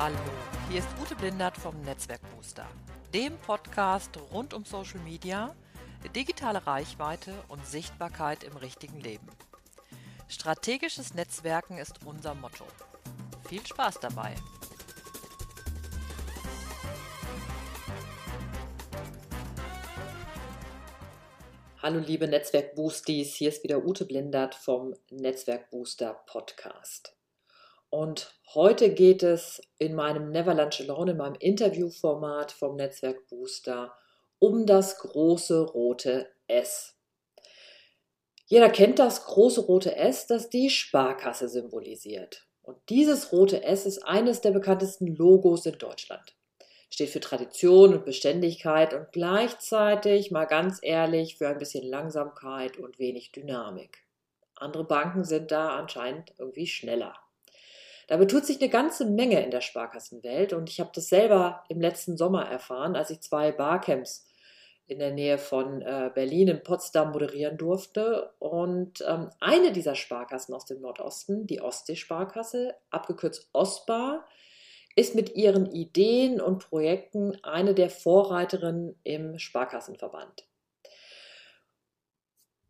Hallo, hier ist Ute Blindert vom Netzwerk Booster, dem Podcast rund um Social Media, digitale Reichweite und Sichtbarkeit im richtigen Leben. Strategisches Netzwerken ist unser Motto. Viel Spaß dabei! Hallo liebe Netzwerk Boosties, hier ist wieder Ute Blindert vom Netzwerk Booster Podcast. Und heute geht es in meinem Never Lunch Alone, in meinem Interviewformat vom Netzwerk Booster, um das große rote S. Jeder kennt das große rote S, das die Sparkasse symbolisiert. Und dieses rote S ist eines der bekanntesten Logos in Deutschland steht für Tradition und Beständigkeit und gleichzeitig, mal ganz ehrlich, für ein bisschen Langsamkeit und wenig Dynamik. Andere Banken sind da anscheinend irgendwie schneller. Da betut sich eine ganze Menge in der Sparkassenwelt und ich habe das selber im letzten Sommer erfahren, als ich zwei Barcamps in der Nähe von äh, Berlin in Potsdam moderieren durfte. Und ähm, eine dieser Sparkassen aus dem Nordosten, die Ostsee-Sparkasse, abgekürzt OSPAR, ist mit ihren Ideen und Projekten eine der Vorreiterinnen im Sparkassenverband.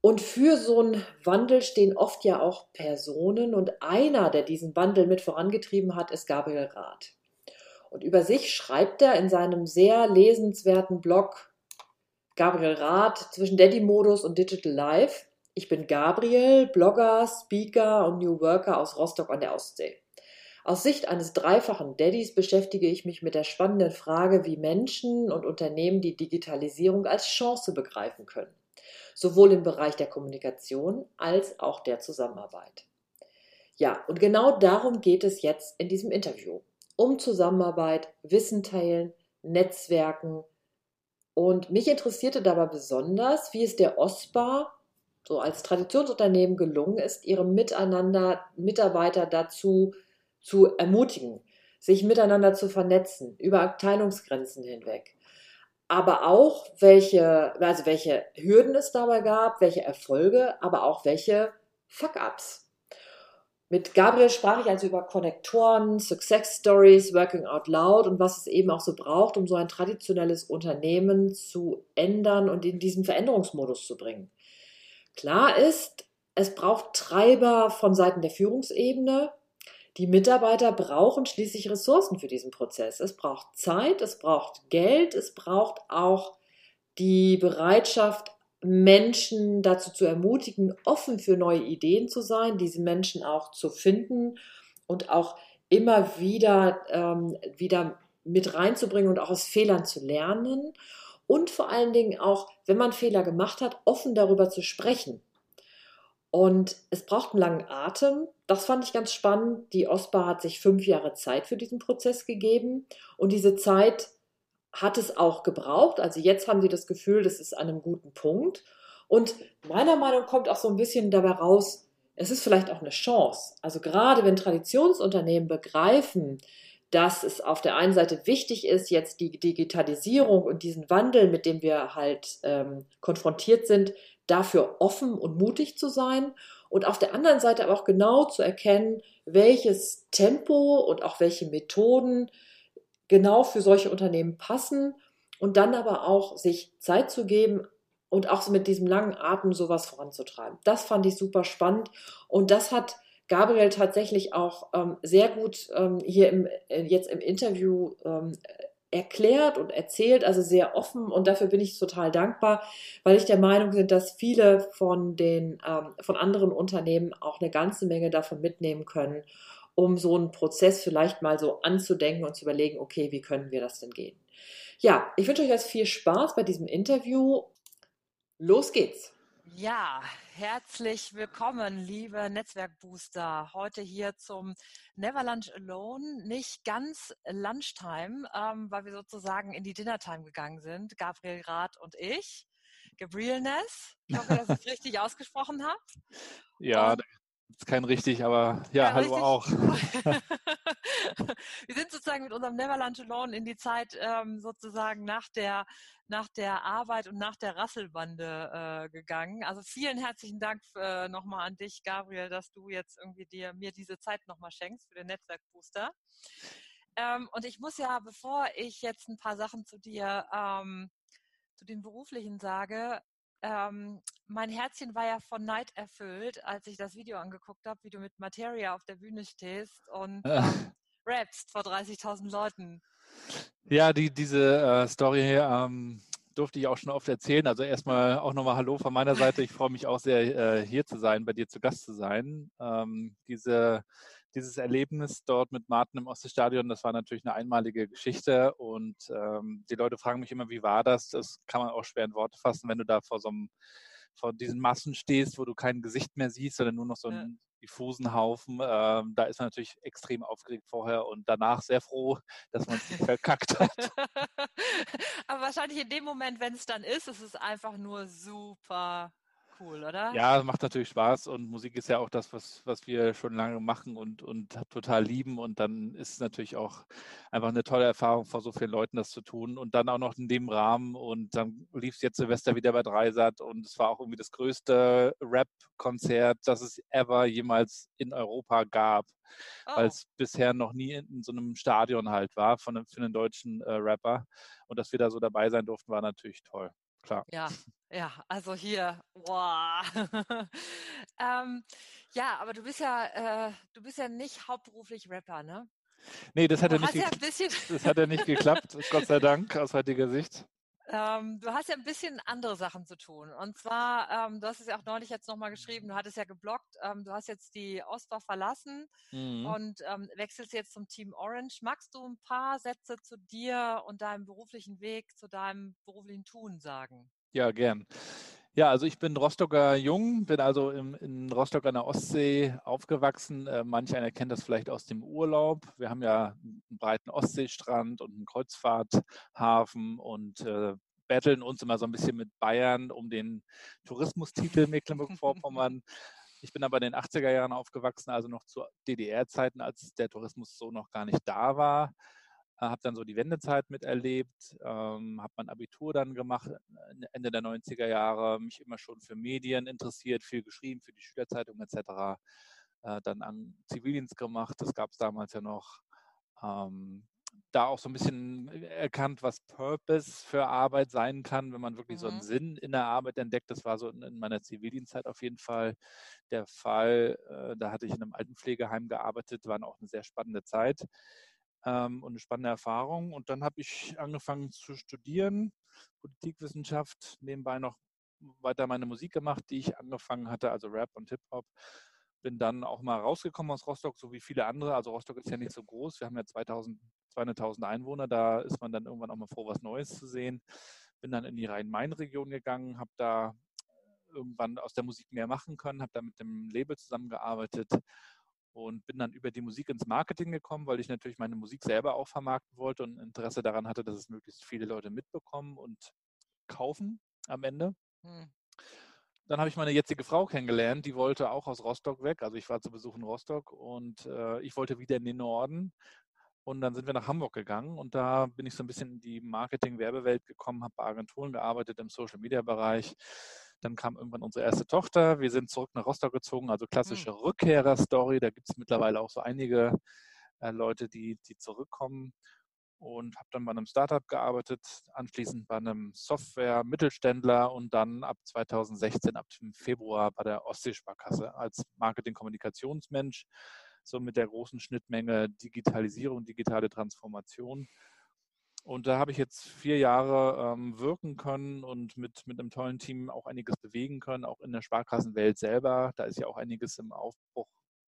Und für so einen Wandel stehen oft ja auch Personen und einer, der diesen Wandel mit vorangetrieben hat, ist Gabriel Rath. Und über sich schreibt er in seinem sehr lesenswerten Blog Gabriel Rath zwischen Daddy-Modus und Digital Life. Ich bin Gabriel, Blogger, Speaker und New Worker aus Rostock an der Ostsee. Aus Sicht eines dreifachen Daddys beschäftige ich mich mit der spannenden Frage, wie Menschen und Unternehmen die Digitalisierung als Chance begreifen können, sowohl im Bereich der Kommunikation als auch der Zusammenarbeit. Ja, und genau darum geht es jetzt in diesem Interview. Um Zusammenarbeit, Wissen teilen, Netzwerken. Und mich interessierte dabei besonders, wie es der OSPA so als Traditionsunternehmen gelungen ist, ihre Miteinander, Mitarbeiter dazu zu ermutigen, sich miteinander zu vernetzen, über Abteilungsgrenzen hinweg. Aber auch, welche, also welche Hürden es dabei gab, welche Erfolge, aber auch welche Fuck-Ups. Mit Gabriel sprach ich also über Konnektoren, Success Stories, Working Out Loud und was es eben auch so braucht, um so ein traditionelles Unternehmen zu ändern und in diesen Veränderungsmodus zu bringen. Klar ist, es braucht Treiber von Seiten der Führungsebene, die Mitarbeiter brauchen schließlich Ressourcen für diesen Prozess. Es braucht Zeit, es braucht Geld, es braucht auch die Bereitschaft, Menschen dazu zu ermutigen, offen für neue Ideen zu sein, diese Menschen auch zu finden und auch immer wieder, ähm, wieder mit reinzubringen und auch aus Fehlern zu lernen. Und vor allen Dingen auch, wenn man Fehler gemacht hat, offen darüber zu sprechen. Und es braucht einen langen Atem. Das fand ich ganz spannend. Die OSPA hat sich fünf Jahre Zeit für diesen Prozess gegeben. Und diese Zeit hat es auch gebraucht. Also jetzt haben sie das Gefühl, das ist an einem guten Punkt. Und meiner Meinung nach kommt auch so ein bisschen dabei raus, es ist vielleicht auch eine Chance. Also gerade wenn Traditionsunternehmen begreifen, dass es auf der einen Seite wichtig ist, jetzt die Digitalisierung und diesen Wandel, mit dem wir halt ähm, konfrontiert sind, dafür offen und mutig zu sein und auf der anderen Seite aber auch genau zu erkennen, welches Tempo und auch welche Methoden genau für solche Unternehmen passen und dann aber auch sich Zeit zu geben und auch mit diesem langen Atem sowas voranzutreiben. Das fand ich super spannend und das hat Gabriel tatsächlich auch ähm, sehr gut ähm, hier im, äh, jetzt im Interview ähm, erklärt und erzählt, also sehr offen und dafür bin ich total dankbar, weil ich der Meinung bin, dass viele von den ähm, von anderen Unternehmen auch eine ganze Menge davon mitnehmen können, um so einen Prozess vielleicht mal so anzudenken und zu überlegen, okay, wie können wir das denn gehen? Ja, ich wünsche euch jetzt viel Spaß bei diesem Interview. Los geht's. Ja, herzlich willkommen, liebe Netzwerkbooster. Heute hier zum Never Lunch Alone. Nicht ganz Lunchtime, ähm, weil wir sozusagen in die Dinnertime gegangen sind. Gabriel Rath und ich. Gabriel Ness. Ich hoffe, dass ich es richtig ausgesprochen habe. Ja, und, ist kein richtig, aber ja, ja hallo richtig. auch. wir sind sozusagen mit unserem Never Lunch Alone in die Zeit ähm, sozusagen nach der nach der Arbeit und nach der Rasselbande äh, gegangen. Also vielen herzlichen Dank äh, nochmal an dich, Gabriel, dass du jetzt irgendwie dir mir diese Zeit nochmal schenkst für den Netzwerkbooster. Ähm, und ich muss ja, bevor ich jetzt ein paar Sachen zu dir, ähm, zu den beruflichen sage, ähm, mein Herzchen war ja von Neid erfüllt, als ich das Video angeguckt habe, wie du mit Materia auf der Bühne stehst und ähm, rappst vor 30.000 Leuten. Ja, die, diese äh, Story ähm, durfte ich auch schon oft erzählen. Also erstmal auch nochmal Hallo von meiner Seite. Ich freue mich auch sehr, äh, hier zu sein, bei dir zu Gast zu sein. Ähm, diese, dieses Erlebnis dort mit Martin im Ostseestadion, das war natürlich eine einmalige Geschichte. Und ähm, die Leute fragen mich immer, wie war das? Das kann man auch schwer in Worte fassen, wenn du da vor so einem vor diesen Massen stehst, wo du kein Gesicht mehr siehst, sondern nur noch so einen diffusen Haufen. Ähm, da ist man natürlich extrem aufgeregt vorher und danach sehr froh, dass man es nicht verkackt hat. Aber wahrscheinlich in dem Moment, wenn es dann ist, ist es einfach nur super cool, oder? Ja, macht natürlich Spaß und Musik ist ja auch das, was, was wir schon lange machen und, und total lieben. Und dann ist es natürlich auch einfach eine tolle Erfahrung, vor so vielen Leuten das zu tun und dann auch noch in dem Rahmen. Und dann lief es jetzt Silvester wieder bei Dreisat und es war auch irgendwie das größte Rap-Konzert, das es ever jemals in Europa gab, oh. weil es bisher noch nie in so einem Stadion halt war von, für einen deutschen äh, Rapper. Und dass wir da so dabei sein durften, war natürlich toll klar. Ja, ja, also hier, wow. ähm, ja, aber du bist ja, äh, du bist ja nicht hauptberuflich Rapper, ne? Nee, das hat, ja nicht, ja das hat ja nicht geklappt, Gott sei Dank, aus heutiger Sicht. Ähm, du hast ja ein bisschen andere Sachen zu tun. Und zwar, ähm, du hast es ja auch neulich jetzt nochmal geschrieben, du hattest ja geblockt, ähm, du hast jetzt die Ostdorf verlassen mhm. und ähm, wechselst jetzt zum Team Orange. Magst du ein paar Sätze zu dir und deinem beruflichen Weg, zu deinem beruflichen Tun sagen? Ja, gern. Ja, also ich bin Rostocker Jung, bin also im, in Rostock an der Ostsee aufgewachsen. Äh, manch einer kennt das vielleicht aus dem Urlaub. Wir haben ja einen breiten Ostseestrand und einen Kreuzfahrthafen und äh, betteln uns immer so ein bisschen mit Bayern um den Tourismustitel Mecklenburg-Vorpommern. Ich bin aber in den 80er Jahren aufgewachsen, also noch zu DDR-Zeiten, als der Tourismus so noch gar nicht da war. Äh, habe dann so die Wendezeit miterlebt, ähm, habe mein Abitur dann gemacht, äh, Ende der 90er Jahre, mich immer schon für Medien interessiert, viel geschrieben für die Schülerzeitung etc. Äh, dann an Zivildienst gemacht, das gab es damals ja noch. Ähm, da auch so ein bisschen erkannt, was Purpose für Arbeit sein kann, wenn man wirklich mhm. so einen mhm. Sinn in der Arbeit entdeckt. Das war so in meiner Zivildienstzeit auf jeden Fall der Fall. Da hatte ich in einem Altenpflegeheim gearbeitet, war auch eine sehr spannende Zeit ähm, und eine spannende Erfahrung. Und dann habe ich angefangen zu studieren, Politikwissenschaft, nebenbei noch weiter meine Musik gemacht, die ich angefangen hatte, also Rap und Hip-Hop. Bin dann auch mal rausgekommen aus Rostock, so wie viele andere. Also Rostock ist ja nicht so groß. Wir haben ja 2000, 200.000 Einwohner. Da ist man dann irgendwann auch mal froh, was Neues zu sehen. Bin dann in die Rhein-Main-Region gegangen, habe da irgendwann aus der Musik mehr machen können, habe da mit dem Label zusammengearbeitet und bin dann über die Musik ins Marketing gekommen, weil ich natürlich meine Musik selber auch vermarkten wollte und Interesse daran hatte, dass es möglichst viele Leute mitbekommen und kaufen am Ende. Hm. Dann habe ich meine jetzige Frau kennengelernt, die wollte auch aus Rostock weg. Also ich war zu Besuch in Rostock und äh, ich wollte wieder in den Norden. Und dann sind wir nach Hamburg gegangen und da bin ich so ein bisschen in die Marketing-Werbewelt gekommen, habe bei Agenturen gearbeitet im Social-Media-Bereich dann kam irgendwann unsere erste Tochter. Wir sind zurück nach Rostock gezogen, also klassische mhm. Rückkehrer-Story. Da gibt es mittlerweile auch so einige äh, Leute, die, die zurückkommen. Und habe dann bei einem Startup gearbeitet, anschließend bei einem Software-Mittelständler und dann ab 2016, ab dem Februar bei der Ostseesparkasse als Marketing-Kommunikationsmensch, so mit der großen Schnittmenge Digitalisierung, digitale Transformation. Und da habe ich jetzt vier Jahre ähm, wirken können und mit, mit einem tollen Team auch einiges bewegen können, auch in der Sparkassenwelt selber. Da ist ja auch einiges im Aufbruch,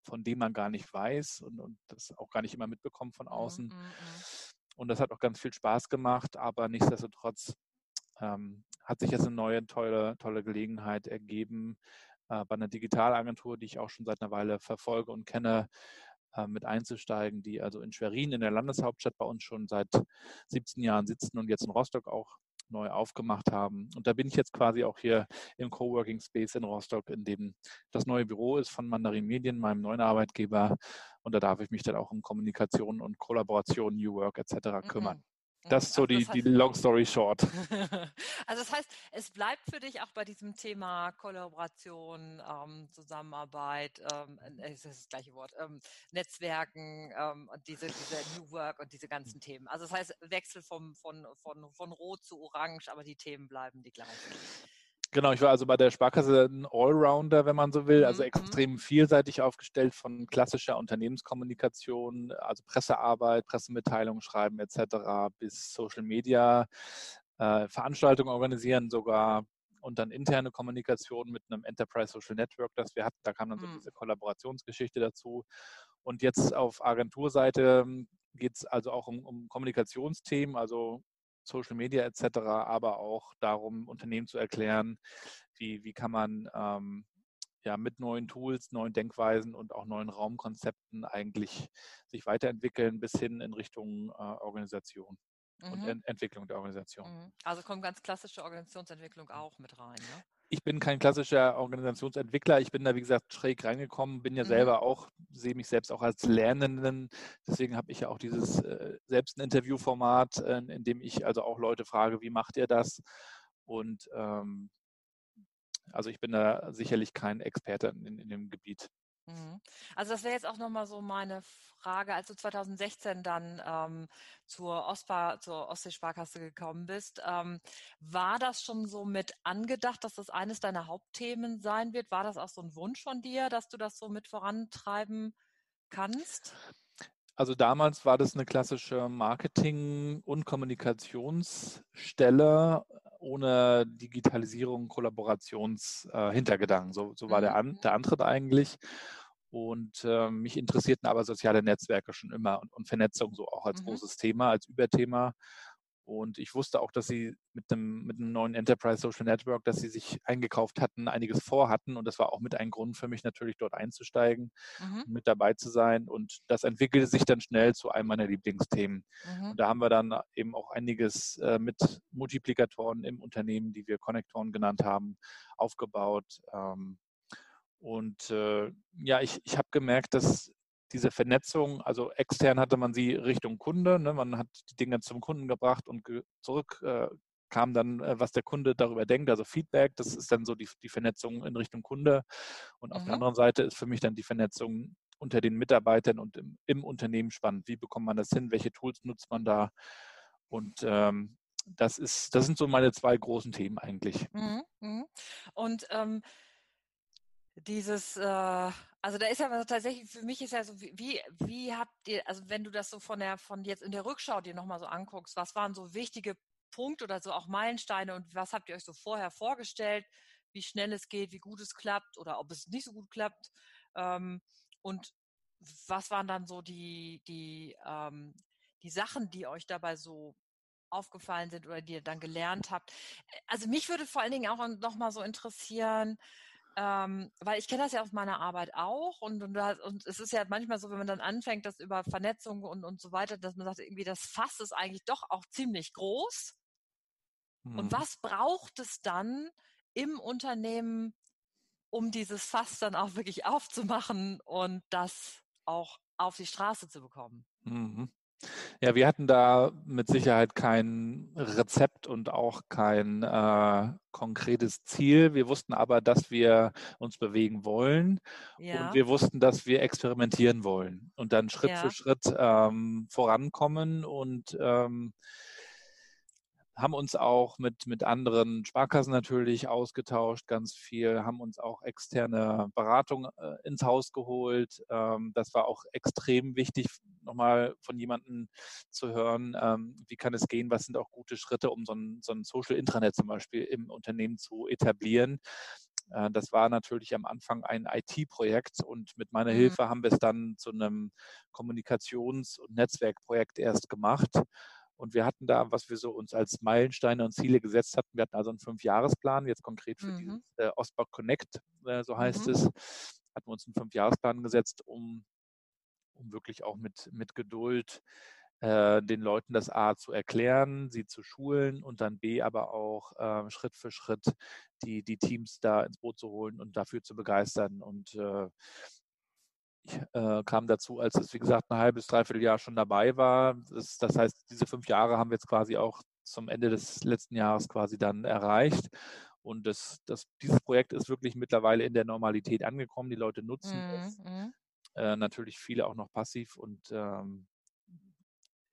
von dem man gar nicht weiß und, und das auch gar nicht immer mitbekommt von mhm, außen. Mm. Und das hat auch ganz viel Spaß gemacht, aber nichtsdestotrotz ähm, hat sich jetzt eine neue tolle, tolle Gelegenheit ergeben, äh, bei einer Digitalagentur, die ich auch schon seit einer Weile verfolge und kenne, äh, mit einzusteigen, die also in Schwerin, in der Landeshauptstadt bei uns schon seit 17 Jahren sitzen und jetzt in Rostock auch neu aufgemacht haben. Und da bin ich jetzt quasi auch hier im Coworking Space in Rostock, in dem das neue Büro ist von Mandarin Medien, meinem neuen Arbeitgeber. Und da darf ich mich dann auch um Kommunikation und Kollaboration, New Work etc. kümmern. Das ist so die, das heißt, die Long Story Short. also das heißt, es bleibt für dich auch bei diesem Thema Kollaboration, ähm, Zusammenarbeit, ähm, ist das gleiche Wort, ähm, Netzwerken ähm, und diese, diese New Work und diese ganzen Themen. Also das heißt, Wechsel vom, von, von, von Rot zu Orange, aber die Themen bleiben die gleichen. Genau, ich war also bei der Sparkasse ein Allrounder, wenn man so will, also mhm. extrem vielseitig aufgestellt von klassischer Unternehmenskommunikation, also Pressearbeit, Pressemitteilungen schreiben etc. bis Social Media, äh, Veranstaltungen organisieren sogar und dann interne Kommunikation mit einem Enterprise Social Network, das wir hatten. Da kam dann so mhm. diese Kollaborationsgeschichte dazu. Und jetzt auf Agenturseite ähm, geht es also auch um, um Kommunikationsthemen, also Social Media etc., aber auch darum, Unternehmen zu erklären, wie, wie kann man ähm, ja, mit neuen Tools, neuen Denkweisen und auch neuen Raumkonzepten eigentlich sich weiterentwickeln bis hin in Richtung äh, Organisation mhm. und Ent Entwicklung der Organisation. Mhm. Also kommt ganz klassische Organisationsentwicklung auch mit rein. Ne? Ich bin kein klassischer Organisationsentwickler. Ich bin da, wie gesagt, schräg reingekommen, bin ja mhm. selber auch, sehe mich selbst auch als Lernenden. Deswegen habe ich ja auch dieses äh, selbst ein Interviewformat, äh, in dem ich also auch Leute frage, wie macht ihr das? Und ähm, also ich bin da sicherlich kein Experte in, in dem Gebiet. Mhm. Also das wäre jetzt auch nochmal so meine Frage, als du 2016 dann ähm, zur, Ostbar, zur Ostseesparkasse gekommen bist, ähm, war das schon so mit angedacht, dass das eines deiner Hauptthemen sein wird? War das auch so ein Wunsch von dir, dass du das so mit vorantreiben kannst? Also damals war das eine klassische Marketing- und Kommunikationsstelle ohne Digitalisierung, Kollaborationshintergedanken. Äh, so, so war mhm. der, An der Antritt eigentlich. Und äh, mich interessierten aber soziale Netzwerke schon immer und, und Vernetzung so auch als mhm. großes Thema, als Überthema. Und ich wusste auch, dass sie mit einem, mit einem neuen Enterprise Social Network, dass sie sich eingekauft hatten, einiges vorhatten. Und das war auch mit ein Grund für mich natürlich dort einzusteigen, mhm. mit dabei zu sein. Und das entwickelte sich dann schnell zu einem meiner Lieblingsthemen. Mhm. Und da haben wir dann eben auch einiges äh, mit Multiplikatoren im Unternehmen, die wir Konnektoren genannt haben, aufgebaut. Ähm, und äh, ja, ich, ich habe gemerkt, dass diese Vernetzung, also extern hatte man sie Richtung Kunde, ne? man hat die Dinge zum Kunden gebracht und ge zurück äh, kam dann, äh, was der Kunde darüber denkt, also Feedback, das ist dann so die, die Vernetzung in Richtung Kunde. Und auf mhm. der anderen Seite ist für mich dann die Vernetzung unter den Mitarbeitern und im, im Unternehmen spannend. Wie bekommt man das hin? Welche Tools nutzt man da? Und ähm, das ist, das sind so meine zwei großen Themen eigentlich. Mhm. mhm. Und ähm, dieses, äh, also da ist ja tatsächlich, für mich ist ja so, wie, wie habt ihr, also wenn du das so von der, von jetzt in der Rückschau dir nochmal so anguckst, was waren so wichtige Punkte oder so auch Meilensteine und was habt ihr euch so vorher vorgestellt, wie schnell es geht, wie gut es klappt oder ob es nicht so gut klappt ähm, und was waren dann so die, die, ähm, die Sachen, die euch dabei so aufgefallen sind oder die ihr dann gelernt habt. Also mich würde vor allen Dingen auch nochmal so interessieren, ähm, weil ich kenne das ja aus meiner Arbeit auch und, und, und, es ist ja manchmal so, wenn man dann anfängt, das über Vernetzung und, und so weiter, dass man sagt, irgendwie das Fass ist eigentlich doch auch ziemlich groß. Mhm. Und was braucht es dann im Unternehmen, um dieses Fass dann auch wirklich aufzumachen und das auch auf die Straße zu bekommen? Mhm. Ja, wir hatten da mit Sicherheit kein Rezept und auch kein äh, konkretes Ziel. Wir wussten aber, dass wir uns bewegen wollen ja. und wir wussten, dass wir experimentieren wollen und dann Schritt ja. für Schritt ähm, vorankommen und ähm, haben uns auch mit, mit anderen Sparkassen natürlich ausgetauscht, ganz viel, haben uns auch externe Beratung äh, ins Haus geholt. Ähm, das war auch extrem wichtig, nochmal von jemandem zu hören, ähm, wie kann es gehen, was sind auch gute Schritte, um so ein, so ein Social Intranet zum Beispiel im Unternehmen zu etablieren. Äh, das war natürlich am Anfang ein IT-Projekt und mit meiner mhm. Hilfe haben wir es dann zu einem Kommunikations- und Netzwerkprojekt erst gemacht. Und wir hatten da, was wir so uns als Meilensteine und Ziele gesetzt hatten, wir hatten also einen Fünfjahresplan, jetzt konkret für mhm. dieses äh, Ostblock Connect, äh, so heißt mhm. es, hatten wir uns einen Fünfjahresplan gesetzt, um, um wirklich auch mit, mit Geduld äh, den Leuten das A zu erklären, sie zu schulen und dann B aber auch äh, Schritt für Schritt die, die Teams da ins Boot zu holen und dafür zu begeistern. Und äh, äh, kam dazu, als es, wie gesagt, ein halbes, dreiviertel Jahr schon dabei war. Das, das, heißt, diese fünf Jahre haben wir jetzt quasi auch zum Ende des letzten Jahres quasi dann erreicht. Und das, das, dieses Projekt ist wirklich mittlerweile in der Normalität angekommen. Die Leute nutzen mhm. es. Mhm. Äh, natürlich viele auch noch passiv und ähm,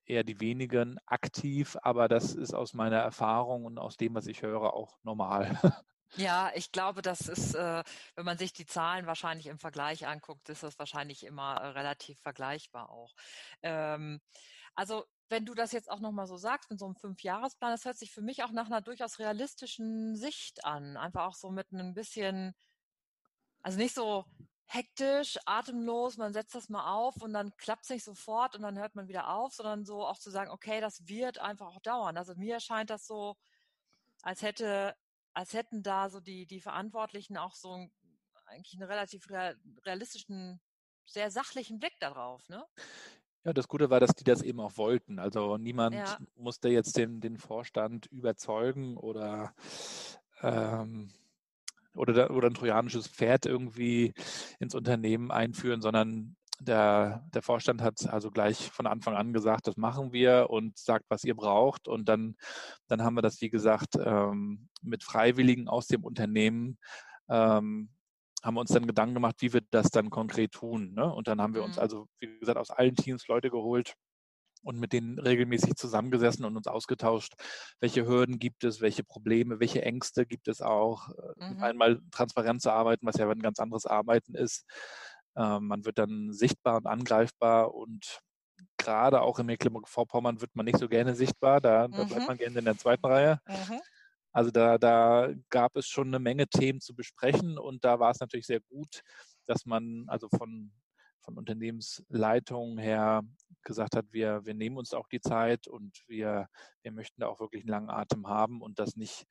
eher die wenigen aktiv, aber das ist aus meiner Erfahrung und aus dem, was ich höre, auch normal. Ja, ich glaube, das ist, äh, wenn man sich die Zahlen wahrscheinlich im Vergleich anguckt, ist das wahrscheinlich immer äh, relativ vergleichbar auch. Ähm, also wenn du das jetzt auch nochmal so sagst mit so einem Fünfjahresplan, das hört sich für mich auch nach einer durchaus realistischen Sicht an. Einfach auch so mit einem bisschen, also nicht so hektisch, atemlos, man setzt das mal auf und dann klappt es nicht sofort und dann hört man wieder auf, sondern so auch zu sagen, okay, das wird einfach auch dauern. Also mir erscheint das so, als hätte als hätten da so die, die Verantwortlichen auch so ein, eigentlich einen relativ realistischen, sehr sachlichen Blick darauf, ne? Ja, das Gute war, dass die das eben auch wollten. Also niemand ja. musste jetzt den, den Vorstand überzeugen oder, ähm, oder, oder ein trojanisches Pferd irgendwie ins Unternehmen einführen, sondern der, der Vorstand hat also gleich von Anfang an gesagt, das machen wir und sagt, was ihr braucht. Und dann, dann haben wir das, wie gesagt, ähm, mit Freiwilligen aus dem Unternehmen ähm, haben wir uns dann Gedanken gemacht, wie wir das dann konkret tun. Ne? Und dann haben wir uns mhm. also, wie gesagt, aus allen Teams Leute geholt und mit denen regelmäßig zusammengesessen und uns ausgetauscht, welche Hürden gibt es, welche Probleme, welche Ängste gibt es auch. Äh, mhm. Einmal transparent zu arbeiten, was ja ein ganz anderes Arbeiten ist. Ähm, man wird dann sichtbar und angreifbar und gerade auch in Mecklenburg-Vorpommern wird man nicht so gerne sichtbar. Da, mhm. da, bleibt mhm. man gerne in der zweiten Reihe. Mhm. Also da, da gab es schon eine Menge Themen zu besprechen und da war es natürlich sehr gut, dass man also von, von Unternehmensleitung her gesagt hat, wir, wir nehmen uns auch die Zeit und wir, wir möchten da auch wirklich einen langen Atem haben und das nicht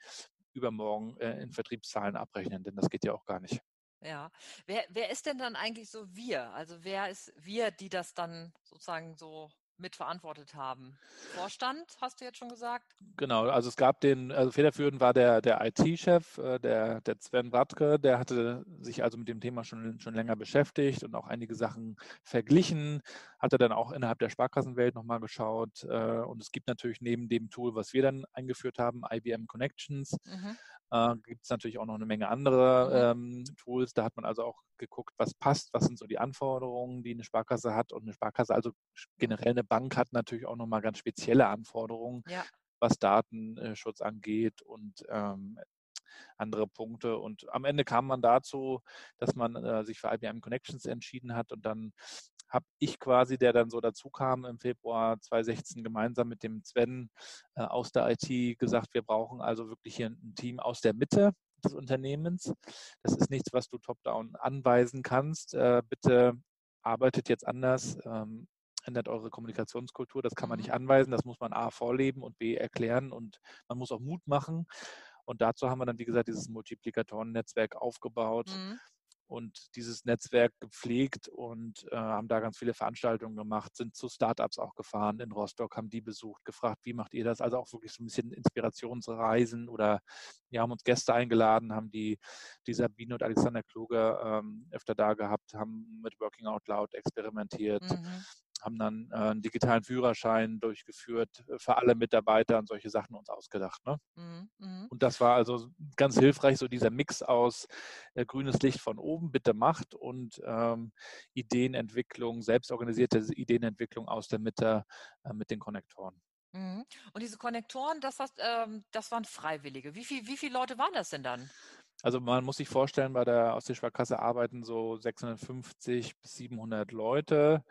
übermorgen äh, in Vertriebszahlen abrechnen, denn das geht ja auch gar nicht. Ja. Wer, wer ist denn dann eigentlich so wir? Also wer ist wir, die das dann sozusagen so mitverantwortet haben. Vorstand, hast du jetzt schon gesagt? Genau, also es gab den, also federführend war der, der IT-Chef, äh, der, der Sven Bratke, der hatte sich also mit dem Thema schon, schon länger beschäftigt und auch einige Sachen verglichen, hatte dann auch innerhalb der Sparkassenwelt nochmal geschaut äh, und es gibt natürlich neben dem Tool, was wir dann eingeführt haben, IBM Connections, mhm. Äh, gibt es natürlich auch noch eine Menge andere mhm. ähm, Tools. Da hat man also auch geguckt, was passt, was sind so die Anforderungen, die eine Sparkasse hat. Und eine Sparkasse, also generell eine Bank, hat natürlich auch nochmal ganz spezielle Anforderungen, ja. was Datenschutz angeht und ähm, andere Punkte. Und am Ende kam man dazu, dass man äh, sich für IBM Connections entschieden hat und dann habe ich quasi, der dann so dazu kam im Februar 2016 gemeinsam mit dem Sven äh, aus der IT gesagt, wir brauchen also wirklich hier ein Team aus der Mitte des Unternehmens. Das ist nichts, was du top-down anweisen kannst. Äh, bitte arbeitet jetzt anders. Ähm, ändert eure Kommunikationskultur. Das kann man mhm. nicht anweisen. Das muss man A vorleben und B erklären und man muss auch Mut machen. Und dazu haben wir dann, wie gesagt, dieses Multiplikatoren-Netzwerk aufgebaut. Mhm und dieses Netzwerk gepflegt und äh, haben da ganz viele Veranstaltungen gemacht, sind zu Startups auch gefahren in Rostock, haben die besucht, gefragt, wie macht ihr das? Also auch wirklich so ein bisschen Inspirationsreisen oder wir haben uns Gäste eingeladen, haben die, die Sabine und Alexander Kluge ähm, öfter da gehabt, haben mit Working Out Loud experimentiert. Mhm haben dann äh, einen digitalen Führerschein durchgeführt äh, für alle Mitarbeiter und solche Sachen uns ausgedacht. Ne? Mhm, mhm. Und das war also ganz hilfreich, so dieser Mix aus äh, grünes Licht von oben, bitte macht und ähm, Ideenentwicklung, selbstorganisierte Ideenentwicklung aus der Mitte äh, mit den Konnektoren. Mhm. Und diese Konnektoren, das, was, ähm, das waren Freiwillige. Wie, viel, wie viele Leute waren das denn dann? Also man muss sich vorstellen, bei der Ostseesparkasse arbeiten so 650 bis 700 Leute.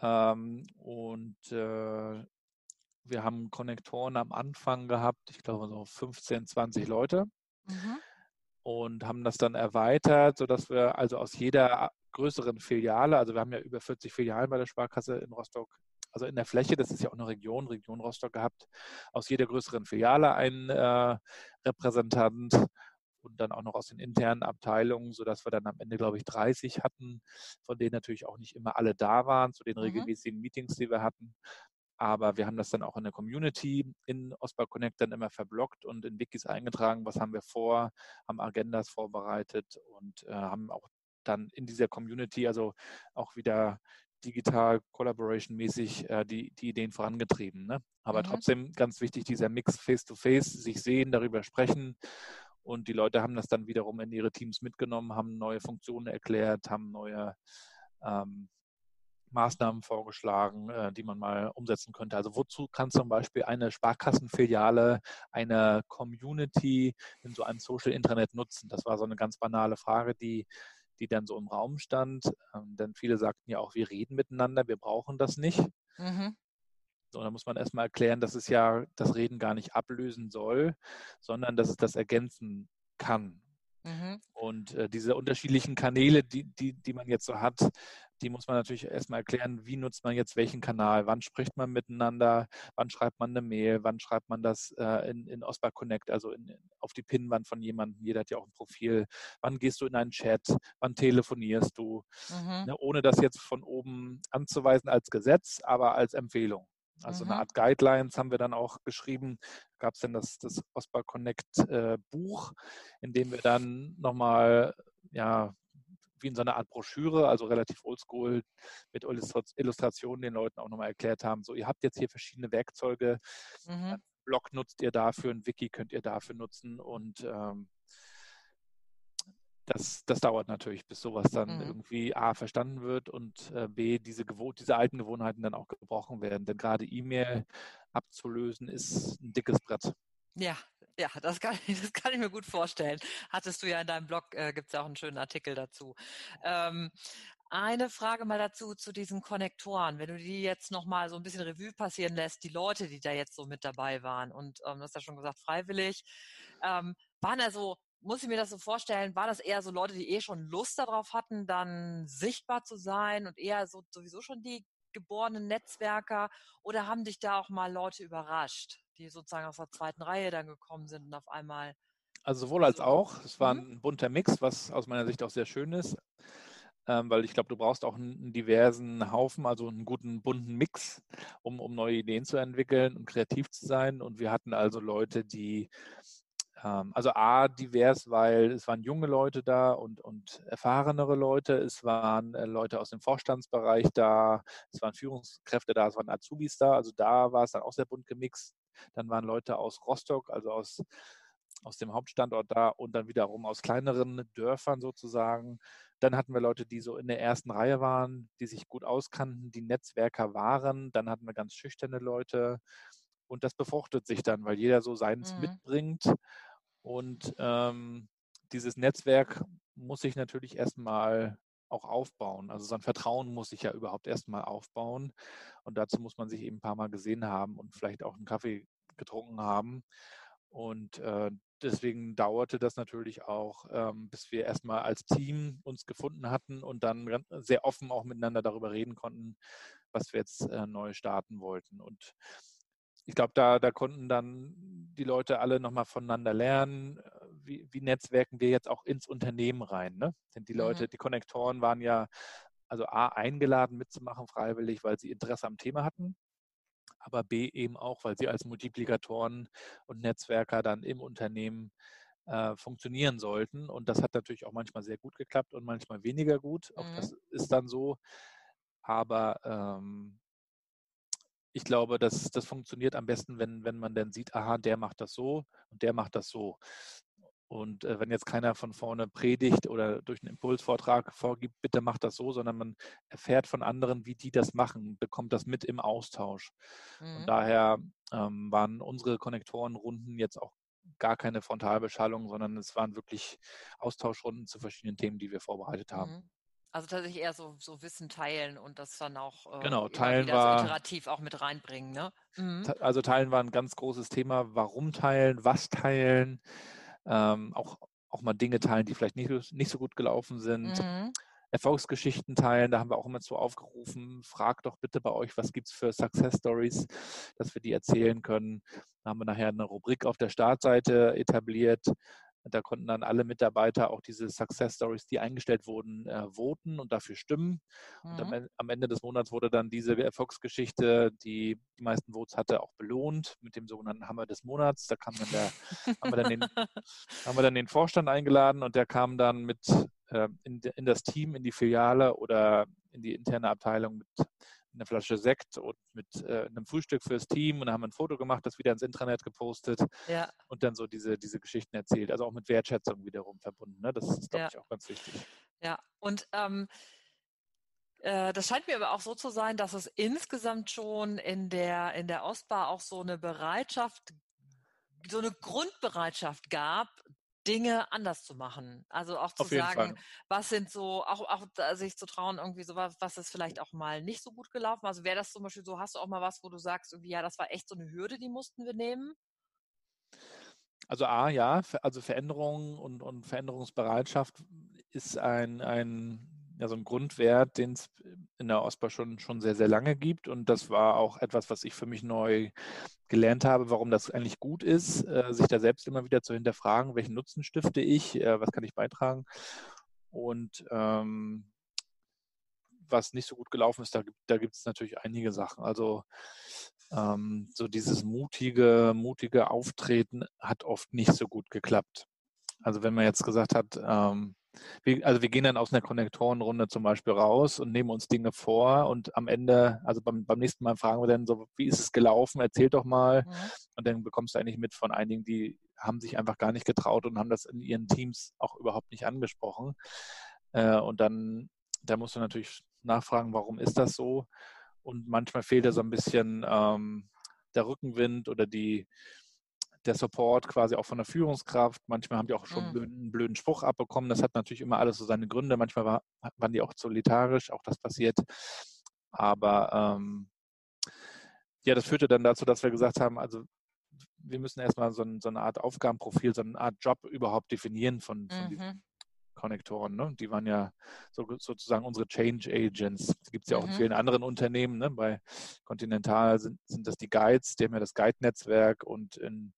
Ähm, und äh, wir haben Konnektoren am Anfang gehabt, ich glaube so 15, 20 Leute. Mhm. Und haben das dann erweitert, sodass wir also aus jeder größeren Filiale, also wir haben ja über 40 Filialen bei der Sparkasse in Rostock, also in der Fläche, das ist ja auch eine Region, Region Rostock gehabt, aus jeder größeren Filiale einen äh, Repräsentant und dann auch noch aus den internen Abteilungen, sodass wir dann am Ende, glaube ich, 30 hatten, von denen natürlich auch nicht immer alle da waren, zu den mhm. regelmäßigen Meetings, die wir hatten. Aber wir haben das dann auch in der Community in Osbar Connect dann immer verblockt und in Wikis eingetragen, was haben wir vor, haben Agendas vorbereitet und äh, haben auch dann in dieser Community, also auch wieder digital collaboration-mäßig äh, die, die Ideen vorangetrieben. Ne? Aber mhm. trotzdem ganz wichtig, dieser Mix face-to-face, -face, sich sehen, darüber sprechen. Und die Leute haben das dann wiederum in ihre Teams mitgenommen, haben neue Funktionen erklärt, haben neue ähm, Maßnahmen vorgeschlagen, äh, die man mal umsetzen könnte. Also wozu kann zum Beispiel eine Sparkassenfiliale eine Community in so einem Social Intranet nutzen? Das war so eine ganz banale Frage, die, die dann so im Raum stand. Ähm, denn viele sagten ja auch, wir reden miteinander, wir brauchen das nicht. Mhm. So, da muss man erstmal erklären, dass es ja das Reden gar nicht ablösen soll, sondern dass es das ergänzen kann. Mhm. Und äh, diese unterschiedlichen Kanäle, die, die, die man jetzt so hat, die muss man natürlich erstmal erklären, wie nutzt man jetzt welchen Kanal, wann spricht man miteinander, wann schreibt man eine Mail, wann schreibt man das äh, in, in Osbar Connect, also in, auf die Pinnwand von jemandem, jeder hat ja auch ein Profil, wann gehst du in einen Chat, wann telefonierst du, mhm. ne, ohne das jetzt von oben anzuweisen als Gesetz, aber als Empfehlung. Also mhm. eine Art Guidelines haben wir dann auch geschrieben. Gab es denn das, das OSPA Connect äh, Buch, in dem wir dann nochmal, ja, wie in so einer Art Broschüre, also relativ oldschool mit Illustrationen den Leuten auch nochmal erklärt haben, so ihr habt jetzt hier verschiedene Werkzeuge, mhm. Blog nutzt ihr dafür, ein Wiki könnt ihr dafür nutzen und ähm, das, das dauert natürlich, bis sowas dann mhm. irgendwie A verstanden wird und äh, B, diese, diese alten Gewohnheiten dann auch gebrochen werden. Denn gerade E-Mail abzulösen ist ein dickes Brett. Ja, ja, das kann, das kann ich mir gut vorstellen. Hattest du ja in deinem Blog, äh, gibt es ja auch einen schönen Artikel dazu. Ähm, eine Frage mal dazu, zu diesen Konnektoren. Wenn du die jetzt nochmal so ein bisschen Revue passieren lässt, die Leute, die da jetzt so mit dabei waren und ähm, du hast ja schon gesagt, freiwillig, ähm, waren also muss ich mir das so vorstellen, war das eher so Leute, die eh schon Lust darauf hatten, dann sichtbar zu sein und eher so sowieso schon die geborenen Netzwerker oder haben dich da auch mal Leute überrascht, die sozusagen aus der zweiten Reihe dann gekommen sind und auf einmal also sowohl als auch. Es war mhm. ein bunter Mix, was aus meiner Sicht auch sehr schön ist, ähm, weil ich glaube, du brauchst auch einen, diversen Haufen, also einen guten bunten Mix, um, um neue Ideen zu entwickeln und kreativ zu sein. Und wir hatten also Leute, die also A, divers, weil es waren junge Leute da und, und erfahrenere Leute, es waren äh, Leute aus dem Vorstandsbereich da, es waren Führungskräfte da, es waren Azubis da, also da war es dann auch sehr bunt gemixt. Dann waren Leute aus Rostock, also aus, aus dem Hauptstandort da und dann wiederum aus kleineren Dörfern sozusagen. Dann hatten wir Leute, die so in der ersten Reihe waren, die sich gut auskannten, die Netzwerker waren. Dann hatten wir ganz schüchterne Leute. Und das befruchtet sich dann, weil jeder so seins mhm. mitbringt. Und ähm, dieses Netzwerk muss sich natürlich erstmal auch aufbauen. Also so ein Vertrauen muss sich ja überhaupt erstmal aufbauen. Und dazu muss man sich eben ein paar Mal gesehen haben und vielleicht auch einen Kaffee getrunken haben. Und äh, deswegen dauerte das natürlich auch, ähm, bis wir erstmal als Team uns gefunden hatten und dann sehr offen auch miteinander darüber reden konnten, was wir jetzt äh, neu starten wollten. Und ich glaube, da, da konnten dann die Leute alle nochmal voneinander lernen, äh, wie, wie netzwerken wir jetzt auch ins Unternehmen rein. Ne? Denn die Leute, mhm. die Konnektoren waren ja also A, eingeladen mitzumachen freiwillig, weil sie Interesse am Thema hatten, aber B eben auch, weil sie als Multiplikatoren und Netzwerker dann im Unternehmen äh, funktionieren sollten. Und das hat natürlich auch manchmal sehr gut geklappt und manchmal weniger gut. Auch mhm. das ist dann so. Aber ähm, ich glaube, das, das funktioniert am besten, wenn, wenn man dann sieht, aha, der macht das so und der macht das so. Und äh, wenn jetzt keiner von vorne predigt oder durch einen Impulsvortrag vorgibt, bitte macht das so, sondern man erfährt von anderen, wie die das machen, bekommt das mit im Austausch. Mhm. Und daher ähm, waren unsere Konnektorenrunden jetzt auch gar keine Frontalbeschallung, sondern es waren wirklich Austauschrunden zu verschiedenen Themen, die wir vorbereitet haben. Mhm. Also tatsächlich eher so, so Wissen teilen und das dann auch äh, genau, teilen war, so iterativ auch mit reinbringen. Ne? Mhm. Also teilen war ein ganz großes Thema. Warum teilen, was teilen, ähm, auch, auch mal Dinge teilen, die vielleicht nicht, nicht so gut gelaufen sind. Mhm. Erfolgsgeschichten teilen, da haben wir auch immer zu aufgerufen, fragt doch bitte bei euch, was gibt es für Success Stories, dass wir die erzählen können. Da haben wir nachher eine Rubrik auf der Startseite etabliert, da konnten dann alle Mitarbeiter auch diese Success Stories, die eingestellt wurden, äh, voten und dafür stimmen. Mhm. Und am, mhm. am, Ende des Monats wurde dann diese Erfolgsgeschichte, die die meisten Votes hatte, auch belohnt mit dem sogenannten Hammer des Monats. Da kam dann der, haben, wir dann den, haben wir dann den Vorstand eingeladen und der kam dann mit äh, in, in, das Team, in die Filiale oder in die interne Abteilung mit einer Flasche Sekt und mit äh, einem Frühstück fürs Team und dann haben wir ein Foto gemacht, das wieder ins Intranet gepostet ja. und dann so diese, diese Geschichten erzählt. Also auch mit Wertschätzung wiederum verbunden. Ne? Das ist, glaube ja. ich, auch ganz wichtig. Ja, und ähm, äh, das scheint mir aber auch so zu sein, dass es insgesamt schon in der, in der Ostbar auch so eine Bereitschaft, so eine Grundbereitschaft gab, Dinge anders zu machen. Also auch zu sagen, Fall. was sind so, auch, auch sich zu trauen, irgendwie so was, was ist vielleicht auch mal nicht so gut gelaufen. Also wäre das zum Beispiel so, hast du auch mal was, wo du sagst, irgendwie, ja, das war echt so eine Hürde, die mussten wir nehmen? Also A, ja, also Veränderung und, und Veränderungsbereitschaft ist ein, ein ja so ein Grundwert, den es in der OSPA schon, schon sehr, sehr lange gibt. Und das war auch etwas, was ich für mich neu gelernt habe, warum das eigentlich gut ist, äh, sich da selbst immer wieder zu hinterfragen, welchen Nutzen stifte ich, äh, was kann ich beitragen. Und ähm, was nicht so gut gelaufen ist, da, da gibt es natürlich einige Sachen. Also ähm, so dieses mutige, mutige Auftreten hat oft nicht so gut geklappt. Also wenn man jetzt gesagt hat, ähm, wir, also wir gehen dann aus einer Konnektorenrunde zum Beispiel raus und nehmen uns Dinge vor und am Ende, also beim, beim nächsten Mal fragen wir dann so, wie ist es gelaufen? Erzähl doch mal. Mhm. Und dann bekommst du eigentlich mit von einigen, die haben sich einfach gar nicht getraut und haben das in ihren Teams auch überhaupt nicht angesprochen. Äh, und dann, da musst du natürlich nachfragen, warum ist das so? Und manchmal fehlt da so ein bisschen ähm, der Rückenwind oder die, der Support quasi auch von der Führungskraft. Manchmal haben die auch schon mhm. einen blöden Spruch abbekommen. Das hat natürlich immer alles so seine Gründe. Manchmal war, waren die auch solitarisch, auch das passiert. Aber ähm, ja, das führte dann dazu, dass wir gesagt haben, also wir müssen erstmal so, ein, so eine Art Aufgabenprofil, so eine Art Job überhaupt definieren von, von mhm. diesen Konnektoren. Ne? Die waren ja so, sozusagen unsere Change Agents. Das gibt es ja auch mhm. in vielen anderen Unternehmen. Ne? Bei Continental sind, sind das die Guides, die haben ja das Guide-Netzwerk und in,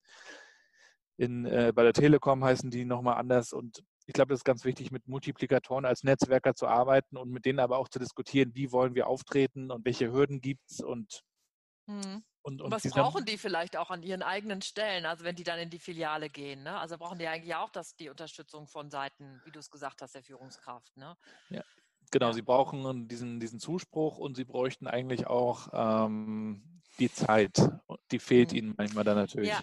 in, äh, bei der Telekom heißen die nochmal anders. Und ich glaube, das ist ganz wichtig, mit Multiplikatoren als Netzwerker zu arbeiten und mit denen aber auch zu diskutieren, wie wollen wir auftreten und welche Hürden gibt es und mhm. Und, und was brauchen die vielleicht auch an ihren eigenen Stellen, also wenn die dann in die Filiale gehen? Ne? Also brauchen die eigentlich auch das, die Unterstützung von Seiten, wie du es gesagt hast, der Führungskraft. Ne? Ja, genau. Ja. Sie brauchen diesen, diesen Zuspruch und sie bräuchten eigentlich auch ähm, die Zeit. Die fehlt mhm. ihnen manchmal dann natürlich. Ja.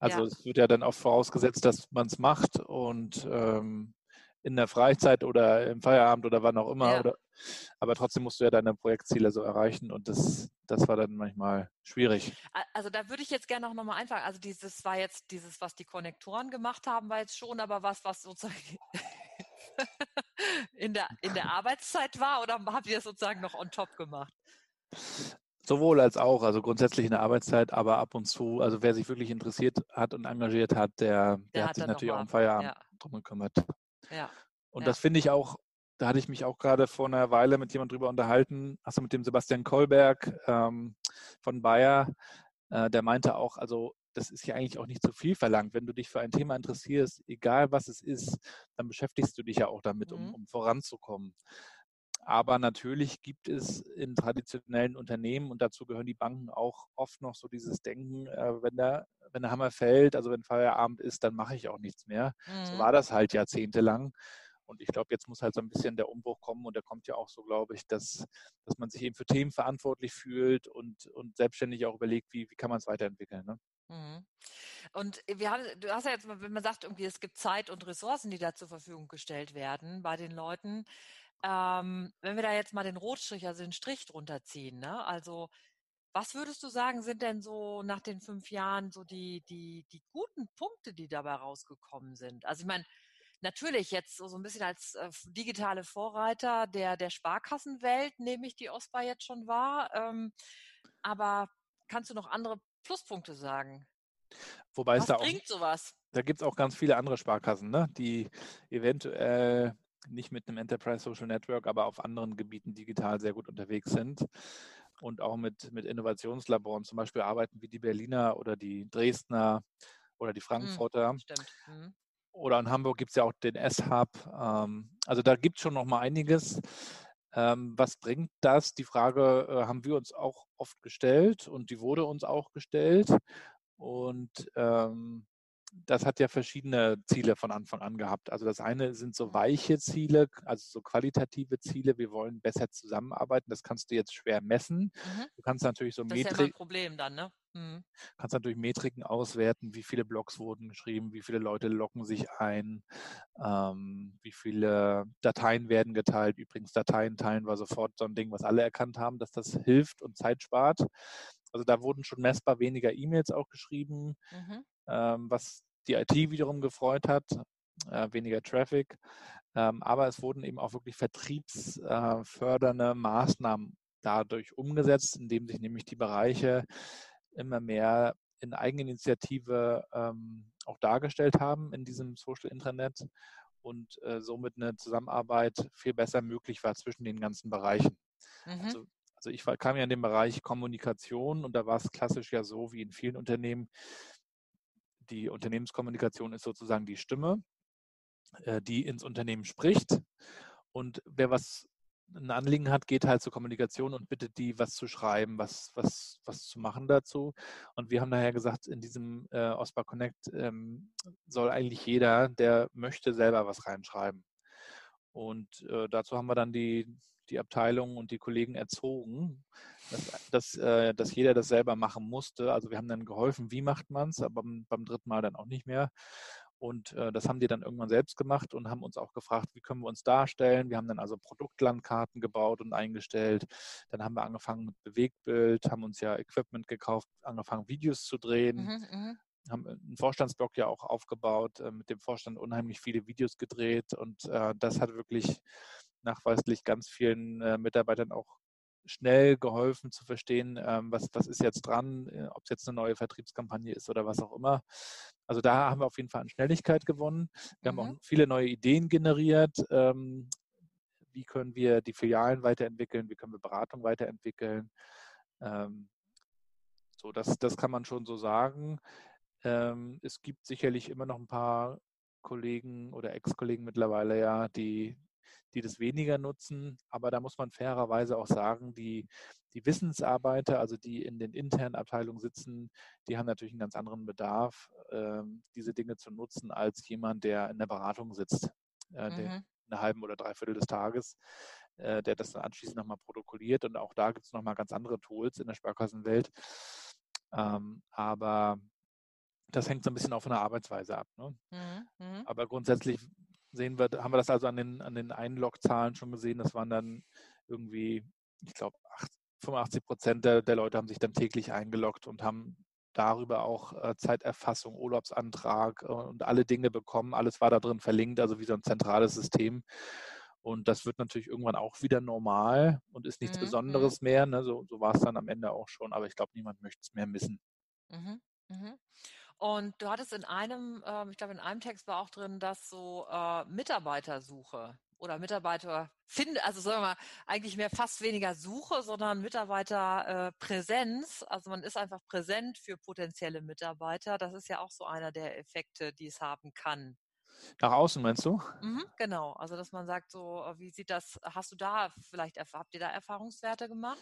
Also es wird ja dann auch vorausgesetzt, dass man es macht und ähm, in der Freizeit oder im Feierabend oder wann auch immer. Ja. Oder, aber trotzdem musst du ja deine Projektziele so erreichen und das, das war dann manchmal schwierig. Also da würde ich jetzt gerne auch nochmal anfangen. Also dieses war jetzt dieses, was die Konnektoren gemacht haben, war jetzt schon aber was, was sozusagen in der, in der Arbeitszeit war oder habt ihr das sozusagen noch on top gemacht? Sowohl als auch, also grundsätzlich in der Arbeitszeit, aber ab und zu, also wer sich wirklich interessiert hat und engagiert hat, der, der, der hat, hat sich natürlich auch im Feierabend ja. drum gekümmert. Ja. Und ja. das finde ich auch, da hatte ich mich auch gerade vor einer Weile mit jemandem drüber unterhalten, also mit dem Sebastian Kolberg ähm, von Bayer, äh, der meinte auch, also das ist ja eigentlich auch nicht zu viel verlangt. Wenn du dich für ein Thema interessierst, egal was es ist, dann beschäftigst du dich ja auch damit, mhm. um, um voranzukommen. Aber natürlich gibt es in traditionellen Unternehmen, und dazu gehören die Banken auch oft noch so dieses Denken, äh, wenn, der, wenn der Hammer fällt, also wenn Feierabend ist, dann mache ich auch nichts mehr. Mhm. So war das halt jahrzehntelang. Und ich glaube, jetzt muss halt so ein bisschen der Umbruch kommen und der kommt ja auch so, glaube ich, dass, dass man sich eben für Themen verantwortlich fühlt und, und selbstständig auch überlegt, wie, wie kann man es weiterentwickeln. Ne? Mhm. Und wir haben, du hast ja jetzt, wenn man sagt, irgendwie, es gibt Zeit und Ressourcen, die da zur Verfügung gestellt werden bei den Leuten, ähm, wenn wir da jetzt mal den Rotstrich, also den Strich drunter ziehen, ne? Also was würdest du sagen, sind denn so nach den fünf Jahren so die, die, die guten Punkte, die dabei rausgekommen sind? Also ich meine, natürlich jetzt so, ein bisschen als äh, digitale Vorreiter der, der Sparkassenwelt nehme ich die OSPA jetzt schon wahr. Ähm, aber kannst du noch andere Pluspunkte sagen? Wobei Was es da bringt auch, sowas? Da gibt es auch ganz viele andere Sparkassen, ne? die eventuell nicht mit einem Enterprise Social Network, aber auf anderen Gebieten digital sehr gut unterwegs sind und auch mit, mit Innovationslaboren zum Beispiel arbeiten wie die Berliner oder die Dresdner oder die hm, Frankfurter. Mhm. Oder in Hamburg gibt es ja auch den S-Hub. Ähm, also da gibt es schon noch mal einiges. Ähm, was bringt das? Die Frage äh, haben wir uns auch oft gestellt und die wurde uns auch gestellt. Und ähm, das hat ja verschiedene Ziele von Anfang an gehabt. Also das eine sind so weiche Ziele, also so qualitative Ziele. Wir wollen besser zusammenarbeiten. Das kannst du jetzt schwer messen. Mhm. Du kannst natürlich so Metriken. Das ist ja ein Problem dann, ne? Mhm. Kannst natürlich Metriken auswerten, wie viele Blogs wurden geschrieben, wie viele Leute locken sich ein, ähm, wie viele Dateien werden geteilt. Übrigens, Dateien teilen war sofort so ein Ding, was alle erkannt haben, dass das hilft und Zeit spart. Also da wurden schon messbar weniger E-Mails auch geschrieben, mhm. ähm, was die IT wiederum gefreut hat, äh, weniger Traffic. Ähm, aber es wurden eben auch wirklich vertriebsfördernde äh, Maßnahmen dadurch umgesetzt, indem sich nämlich die Bereiche immer mehr in Eigeninitiative ähm, auch dargestellt haben in diesem Social Intranet und äh, somit eine Zusammenarbeit viel besser möglich war zwischen den ganzen Bereichen. Mhm. Also, also ich war, kam ja in den Bereich Kommunikation und da war es klassisch ja so wie in vielen Unternehmen, die Unternehmenskommunikation ist sozusagen die Stimme, äh, die ins Unternehmen spricht. Und wer was ein Anliegen hat, geht halt zur Kommunikation und bittet die, was zu schreiben, was, was, was zu machen dazu. Und wir haben daher gesagt, in diesem äh, OSPA Connect ähm, soll eigentlich jeder, der möchte, selber was reinschreiben. Und äh, dazu haben wir dann die, die Abteilung und die Kollegen erzogen, dass, dass, äh, dass jeder das selber machen musste. Also wir haben dann geholfen, wie macht man es, aber beim, beim dritten Mal dann auch nicht mehr. Und äh, das haben die dann irgendwann selbst gemacht und haben uns auch gefragt, wie können wir uns darstellen. Wir haben dann also Produktlandkarten gebaut und eingestellt. Dann haben wir angefangen mit Bewegtbild, haben uns ja Equipment gekauft, angefangen Videos zu drehen. Mhm, mhm. haben einen Vorstandsblog ja auch aufgebaut, äh, mit dem Vorstand unheimlich viele Videos gedreht und äh, das hat wirklich nachweislich ganz vielen äh, Mitarbeitern auch schnell geholfen zu verstehen, ähm, was, was ist jetzt dran, äh, ob es jetzt eine neue Vertriebskampagne ist oder was auch immer. Also da haben wir auf jeden Fall an Schnelligkeit gewonnen. Wir mhm. haben auch viele neue Ideen generiert. Ähm, wie können wir die Filialen weiterentwickeln? Wie können wir Beratung weiterentwickeln? Ähm, so, das, das kann man schon so sagen. Ähm, es gibt sicherlich immer noch ein paar Kollegen oder Ex-Kollegen mittlerweile ja, die, die das weniger nutzen. Aber da muss man fairerweise auch sagen, die, die Wissensarbeiter, also die in den internen Abteilungen sitzen, die haben natürlich einen ganz anderen Bedarf, ähm, diese Dinge zu nutzen, als jemand, der in der Beratung sitzt, äh, mhm. der eine halben oder dreiviertel des Tages, äh, der das dann anschließend nochmal protokolliert. Und auch da gibt es nochmal ganz andere Tools in der Sparkassenwelt. Ähm, aber das hängt so ein bisschen auch von der Arbeitsweise ab. Ne? Mhm. mhm. Aber grundsätzlich sehen wir, haben wir das also an den, an den Einlog-Zahlen schon gesehen. Das waren dann irgendwie, ich glaube, 85 Prozent der, der Leute haben sich dann täglich eingeloggt und haben darüber auch äh, Zeiterfassung, Urlaubsantrag äh, und alle Dinge bekommen. Alles war da drin verlinkt, also wie so ein zentrales System. Und das wird natürlich irgendwann auch wieder normal und ist nichts mhm. Besonderes mhm. mehr. Ne? So, so war es dann am Ende auch schon, aber ich glaube, niemand möchte es mehr missen. Mhm. Mhm. Und du hattest in einem, ähm, ich glaube, in einem Text war auch drin, dass so äh, Mitarbeitersuche oder Mitarbeiter finden, also sagen wir mal, eigentlich mehr fast weniger Suche, sondern Mitarbeiterpräsenz. Äh, also man ist einfach präsent für potenzielle Mitarbeiter. Das ist ja auch so einer der Effekte, die es haben kann. Nach außen meinst du? Mhm, genau. Also dass man sagt, so, wie sieht das, hast du da vielleicht, habt ihr da Erfahrungswerte gemacht?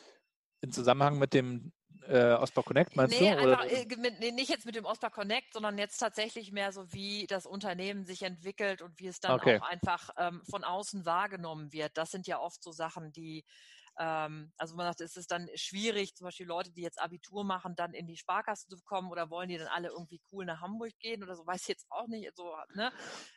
in Zusammenhang mit dem äh, Ospa Connect, meinst nee, du? Einfach, äh, mit, nee, nicht jetzt mit dem Ospa Connect, sondern jetzt tatsächlich mehr so, wie das Unternehmen sich entwickelt und wie es dann okay. auch einfach ähm, von außen wahrgenommen wird. Das sind ja oft so Sachen, die ähm, also man sagt, es ist dann schwierig, zum Beispiel Leute, die jetzt Abitur machen, dann in die Sparkasse zu kommen oder wollen die dann alle irgendwie cool nach Hamburg gehen oder so, weiß ich jetzt auch nicht. So, ne?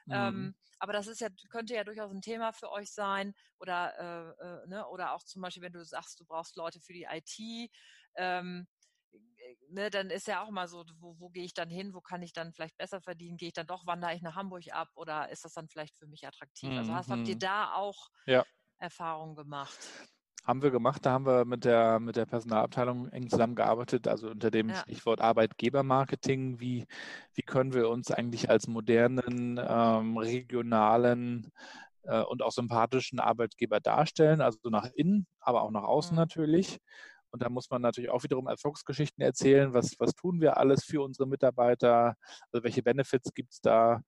Mhm. Ähm, aber das ist ja, könnte ja durchaus ein Thema für euch sein. Oder, äh, äh, ne? oder auch zum Beispiel, wenn du sagst, du brauchst Leute für die IT. Ähm, Ne, dann ist ja auch mal so, wo, wo gehe ich dann hin, wo kann ich dann vielleicht besser verdienen, gehe ich dann doch, wandere ich nach Hamburg ab oder ist das dann vielleicht für mich attraktiv? Also hast, habt ihr mhm. da auch ja. Erfahrungen gemacht? Haben wir gemacht. Da haben wir mit der, mit der Personalabteilung eng zusammengearbeitet, also unter dem ja. Stichwort Arbeitgebermarketing. Wie, wie können wir uns eigentlich als modernen, ähm, regionalen äh, und auch sympathischen Arbeitgeber darstellen? Also nach innen, aber auch nach außen mhm. natürlich. Und da muss man natürlich auch wiederum Erfolgsgeschichten erzählen. Was, was tun wir alles für unsere Mitarbeiter? Also welche Benefits gibt es da?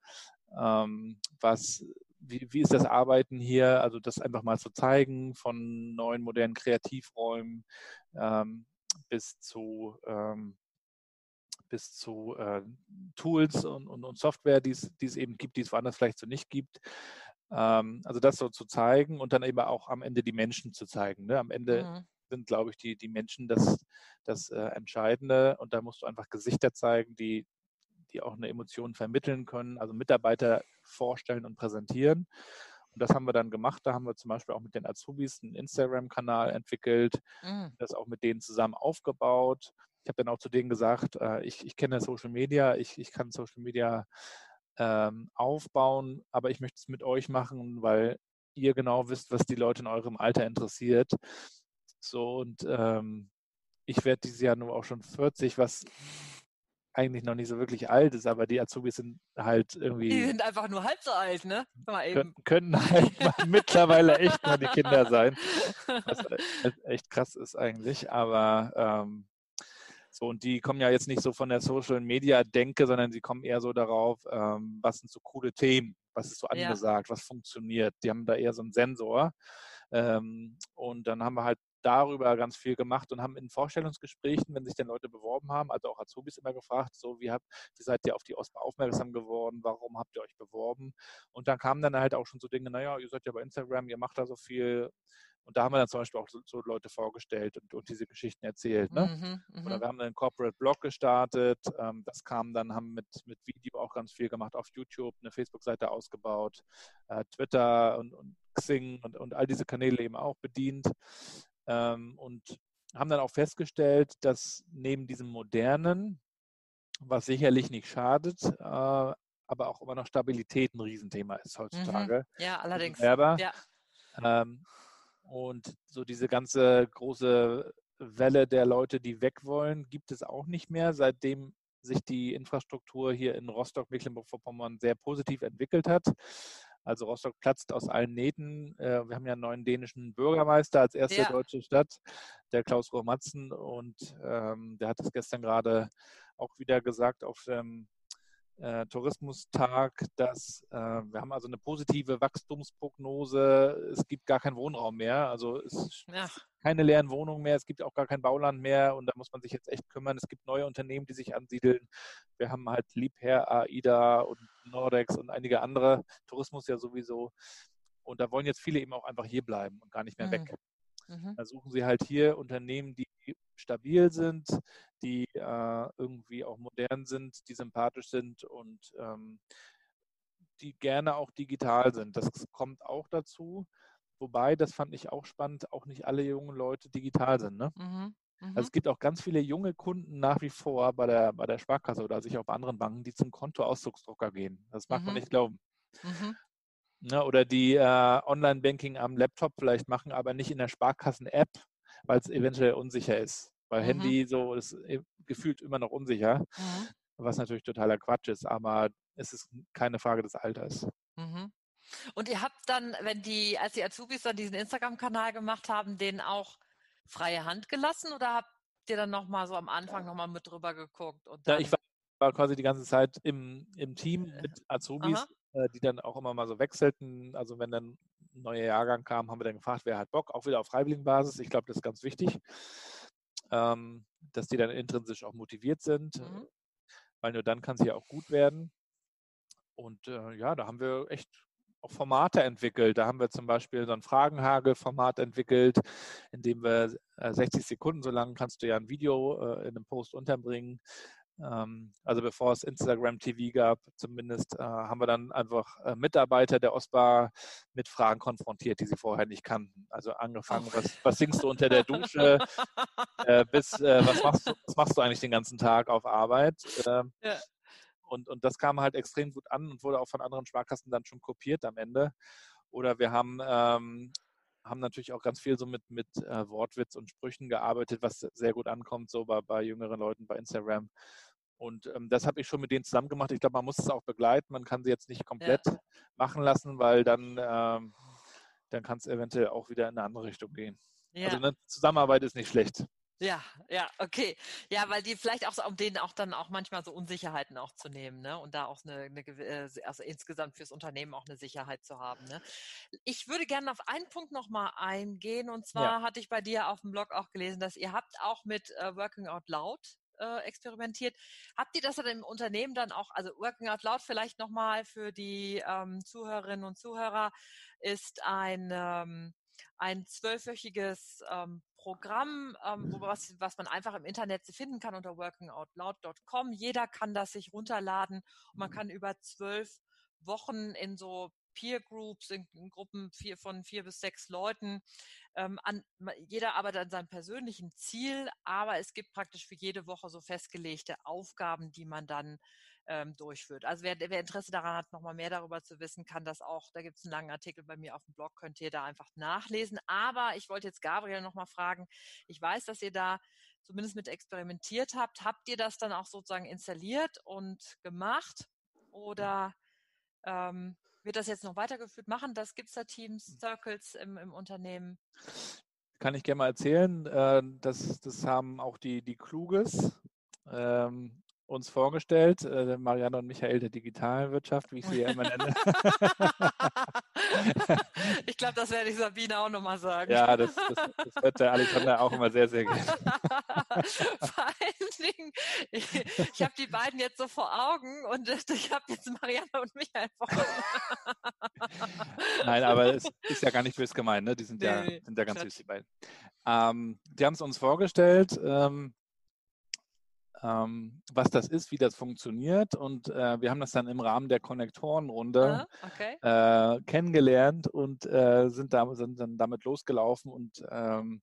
Ähm, was wie, wie ist das Arbeiten hier? Also das einfach mal zu zeigen von neuen modernen Kreativräumen ähm, bis zu ähm, bis zu äh, Tools und, und, und Software, die es eben gibt, die es woanders vielleicht so nicht gibt. Ähm, also das so zu zeigen und dann eben auch am Ende die Menschen zu zeigen. Ne? Am Ende mhm. Sind, glaube ich, die, die Menschen das, das äh, Entscheidende und da musst du einfach Gesichter zeigen, die, die auch eine Emotion vermitteln können, also Mitarbeiter vorstellen und präsentieren. Und das haben wir dann gemacht. Da haben wir zum Beispiel auch mit den Azubis einen Instagram-Kanal entwickelt, mhm. das auch mit denen zusammen aufgebaut. Ich habe dann auch zu denen gesagt, äh, ich, ich kenne Social Media, ich, ich kann Social Media ähm, aufbauen, aber ich möchte es mit euch machen, weil ihr genau wisst, was die Leute in eurem Alter interessiert. So und ähm, ich werde dieses Jahr nur auch schon 40, was eigentlich noch nicht so wirklich alt ist, aber die Azubis sind halt irgendwie. Die sind einfach nur halb so alt, ne? Können, können halt mittlerweile echt mal die Kinder sein. Was echt krass ist eigentlich. Aber ähm, so, und die kommen ja jetzt nicht so von der Social Media Denke, sondern sie kommen eher so darauf, ähm, was sind so coole Themen, was ist so angesagt, ja. was funktioniert. Die haben da eher so einen Sensor. Ähm, und dann haben wir halt darüber ganz viel gemacht und haben in Vorstellungsgesprächen, wenn sich dann Leute beworben haben, also auch Azubis immer gefragt, so wie, habt, wie seid ihr auf die OSPA aufmerksam geworden, warum habt ihr euch beworben? Und dann kamen dann halt auch schon so Dinge, naja, ihr seid ja bei Instagram, ihr macht da so viel. Und da haben wir dann zum Beispiel auch so, so Leute vorgestellt und, und, diese Geschichten erzählt. Ne? Mhm, Oder mhm. wir haben einen Corporate Blog gestartet. Ähm, das kam dann, haben mit, mit Video auch ganz viel gemacht auf YouTube, eine Facebook-Seite ausgebaut, äh, Twitter und, und Xing und, und all diese Kanäle eben auch bedient. Ähm, und haben dann auch festgestellt, dass neben diesem modernen, was sicherlich nicht schadet, äh, aber auch immer noch Stabilität ein Riesenthema ist mhm. heutzutage. Mhm. Ja, allerdings. Ja. Ähm, und so diese ganze große Welle der Leute, die weg wollen, gibt es auch nicht mehr, seitdem sich die Infrastruktur hier in Rostock-Mecklenburg-Vorpommern sehr positiv entwickelt hat. Also Rostock platzt aus allen Nähten. Äh, wir haben ja einen neuen dänischen Bürgermeister als erste ja. deutsche Stadt, der Klaus Rohmatzen. Und ähm, der hat es gestern gerade auch wieder gesagt auf dem äh, Tourismustag, dass äh, wir haben also eine positive Wachstumsprognose. Es gibt gar keinen Wohnraum mehr. Also es ja. keine leeren Wohnungen mehr. Es gibt auch gar kein Bauland mehr. Und da muss man sich jetzt echt kümmern. Es gibt neue Unternehmen, die sich ansiedeln. Wir haben halt Liebherr, AIDA und Nordex und einige andere. Tourismus ja sowieso. Und da wollen jetzt viele eben auch einfach hier bleiben und gar nicht mehr mhm. weg. Mhm. Da suchen sie halt hier Unternehmen, die stabil sind, die äh, irgendwie auch modern sind, die sympathisch sind und ähm, die gerne auch digital sind. Das kommt auch dazu. Wobei, das fand ich auch spannend, auch nicht alle jungen Leute digital sind. Ne? Mhm. Also es mhm. gibt auch ganz viele junge Kunden nach wie vor bei der, bei der Sparkasse oder sich auch bei anderen Banken, die zum Kontoausdrucksdrucker gehen. Das mag mhm. man nicht glauben. Mhm. Ne, oder die äh, Online-Banking am Laptop vielleicht machen, aber nicht in der Sparkassen-App, weil es eventuell unsicher ist. Weil mhm. Handy so ist äh, gefühlt immer noch unsicher, mhm. was natürlich totaler Quatsch ist, aber es ist keine Frage des Alters. Mhm. Und ihr habt dann, wenn die, als die Azubis dann diesen Instagram-Kanal gemacht haben, den auch freie Hand gelassen oder habt ihr dann nochmal so am Anfang nochmal mit drüber geguckt? Und ja, ich war, war, quasi die ganze Zeit im, im Team äh, mit Azubis. Äh, die dann auch immer mal so wechselten. Also wenn dann ein neuer Jahrgang kam, haben wir dann gefragt, wer hat Bock, auch wieder auf Freiwilligenbasis. Ich glaube, das ist ganz wichtig, ähm, dass die dann intrinsisch auch motiviert sind, mhm. weil nur dann kann es ja auch gut werden. Und äh, ja, da haben wir echt auch Formate entwickelt. Da haben wir zum Beispiel so ein Fragenhagel-Format entwickelt, in dem wir 60 äh, Sekunden so lang kannst du ja ein Video äh, in einem Post unterbringen. Ähm, also bevor es Instagram TV gab, zumindest äh, haben wir dann einfach Mitarbeiter der OSPA mit Fragen konfrontiert, die sie vorher nicht kannten. Also angefangen, was, was singst du unter der Dusche, bis was, machst du, was machst du eigentlich den ganzen Tag auf Arbeit? Ähm, ja. Und, und das kam halt extrem gut an und wurde auch von anderen Sparkassen dann schon kopiert am Ende. Oder wir haben ähm, haben natürlich auch ganz viel so mit, mit äh, Wortwitz und Sprüchen gearbeitet, was sehr gut ankommt, so bei, bei jüngeren Leuten bei Instagram. Und ähm, das habe ich schon mit denen zusammen gemacht. Ich glaube, man muss es auch begleiten. Man kann sie jetzt nicht komplett ja. machen lassen, weil dann, ähm, dann kann es eventuell auch wieder in eine andere Richtung gehen. Ja. Also eine Zusammenarbeit ist nicht schlecht. Ja, ja, okay. Ja, weil die vielleicht auch so, um denen auch dann auch manchmal so Unsicherheiten auch zu nehmen, ne? Und da auch eine, eine äh, also insgesamt fürs Unternehmen auch eine Sicherheit zu haben. Ne? Ich würde gerne auf einen Punkt nochmal eingehen. Und zwar ja. hatte ich bei dir auf dem Blog auch gelesen, dass ihr habt auch mit uh, Working Out Loud äh, experimentiert. Habt ihr das dann im Unternehmen dann auch, also Working Out Loud vielleicht nochmal für die ähm, Zuhörerinnen und Zuhörer, ist ein, ähm, ein zwölfwöchiges ähm, Programm, ähm, wo was, was man einfach im Internet finden kann unter workingoutloud.com. Jeder kann das sich runterladen und man kann über zwölf Wochen in so Peer Groups, in, in Gruppen vier, von vier bis sechs Leuten. Ähm, an, jeder arbeitet an seinem persönlichen Ziel, aber es gibt praktisch für jede Woche so festgelegte Aufgaben, die man dann ähm, durchführt. Also wer, wer Interesse daran hat, nochmal mehr darüber zu wissen, kann das auch, da gibt es einen langen Artikel bei mir auf dem Blog, könnt ihr da einfach nachlesen. Aber ich wollte jetzt Gabriel nochmal fragen, ich weiß, dass ihr da zumindest mit experimentiert habt. Habt ihr das dann auch sozusagen installiert und gemacht? Oder ähm, wird das jetzt noch weitergeführt? Machen das? Gibt es da Teams, hm. Circles im, im Unternehmen? Kann ich gerne mal erzählen. Äh, das, das haben auch die, die Kluges ähm, uns vorgestellt, äh, Marianne und Michael der digitalen Wirtschaft, wie ich sie ja immer nenne. ich glaube, das werde ich Sabine auch nochmal sagen. Ja, das, das, das hört der Alexander auch immer sehr, sehr gerne. Vor allen Dingen, ich, ich habe die beiden jetzt so vor Augen und ich habe jetzt Marianne und Michael vor Augen. Nein, aber es ist ja gar nicht böse gemeint, ne? die sind, nee, ja, sind ja ganz süß, die beiden. Ähm, die haben es uns vorgestellt. Ähm, ähm, was das ist, wie das funktioniert. Und äh, wir haben das dann im Rahmen der Konnektorenrunde okay. äh, kennengelernt und äh, sind, da, sind dann damit losgelaufen und ähm,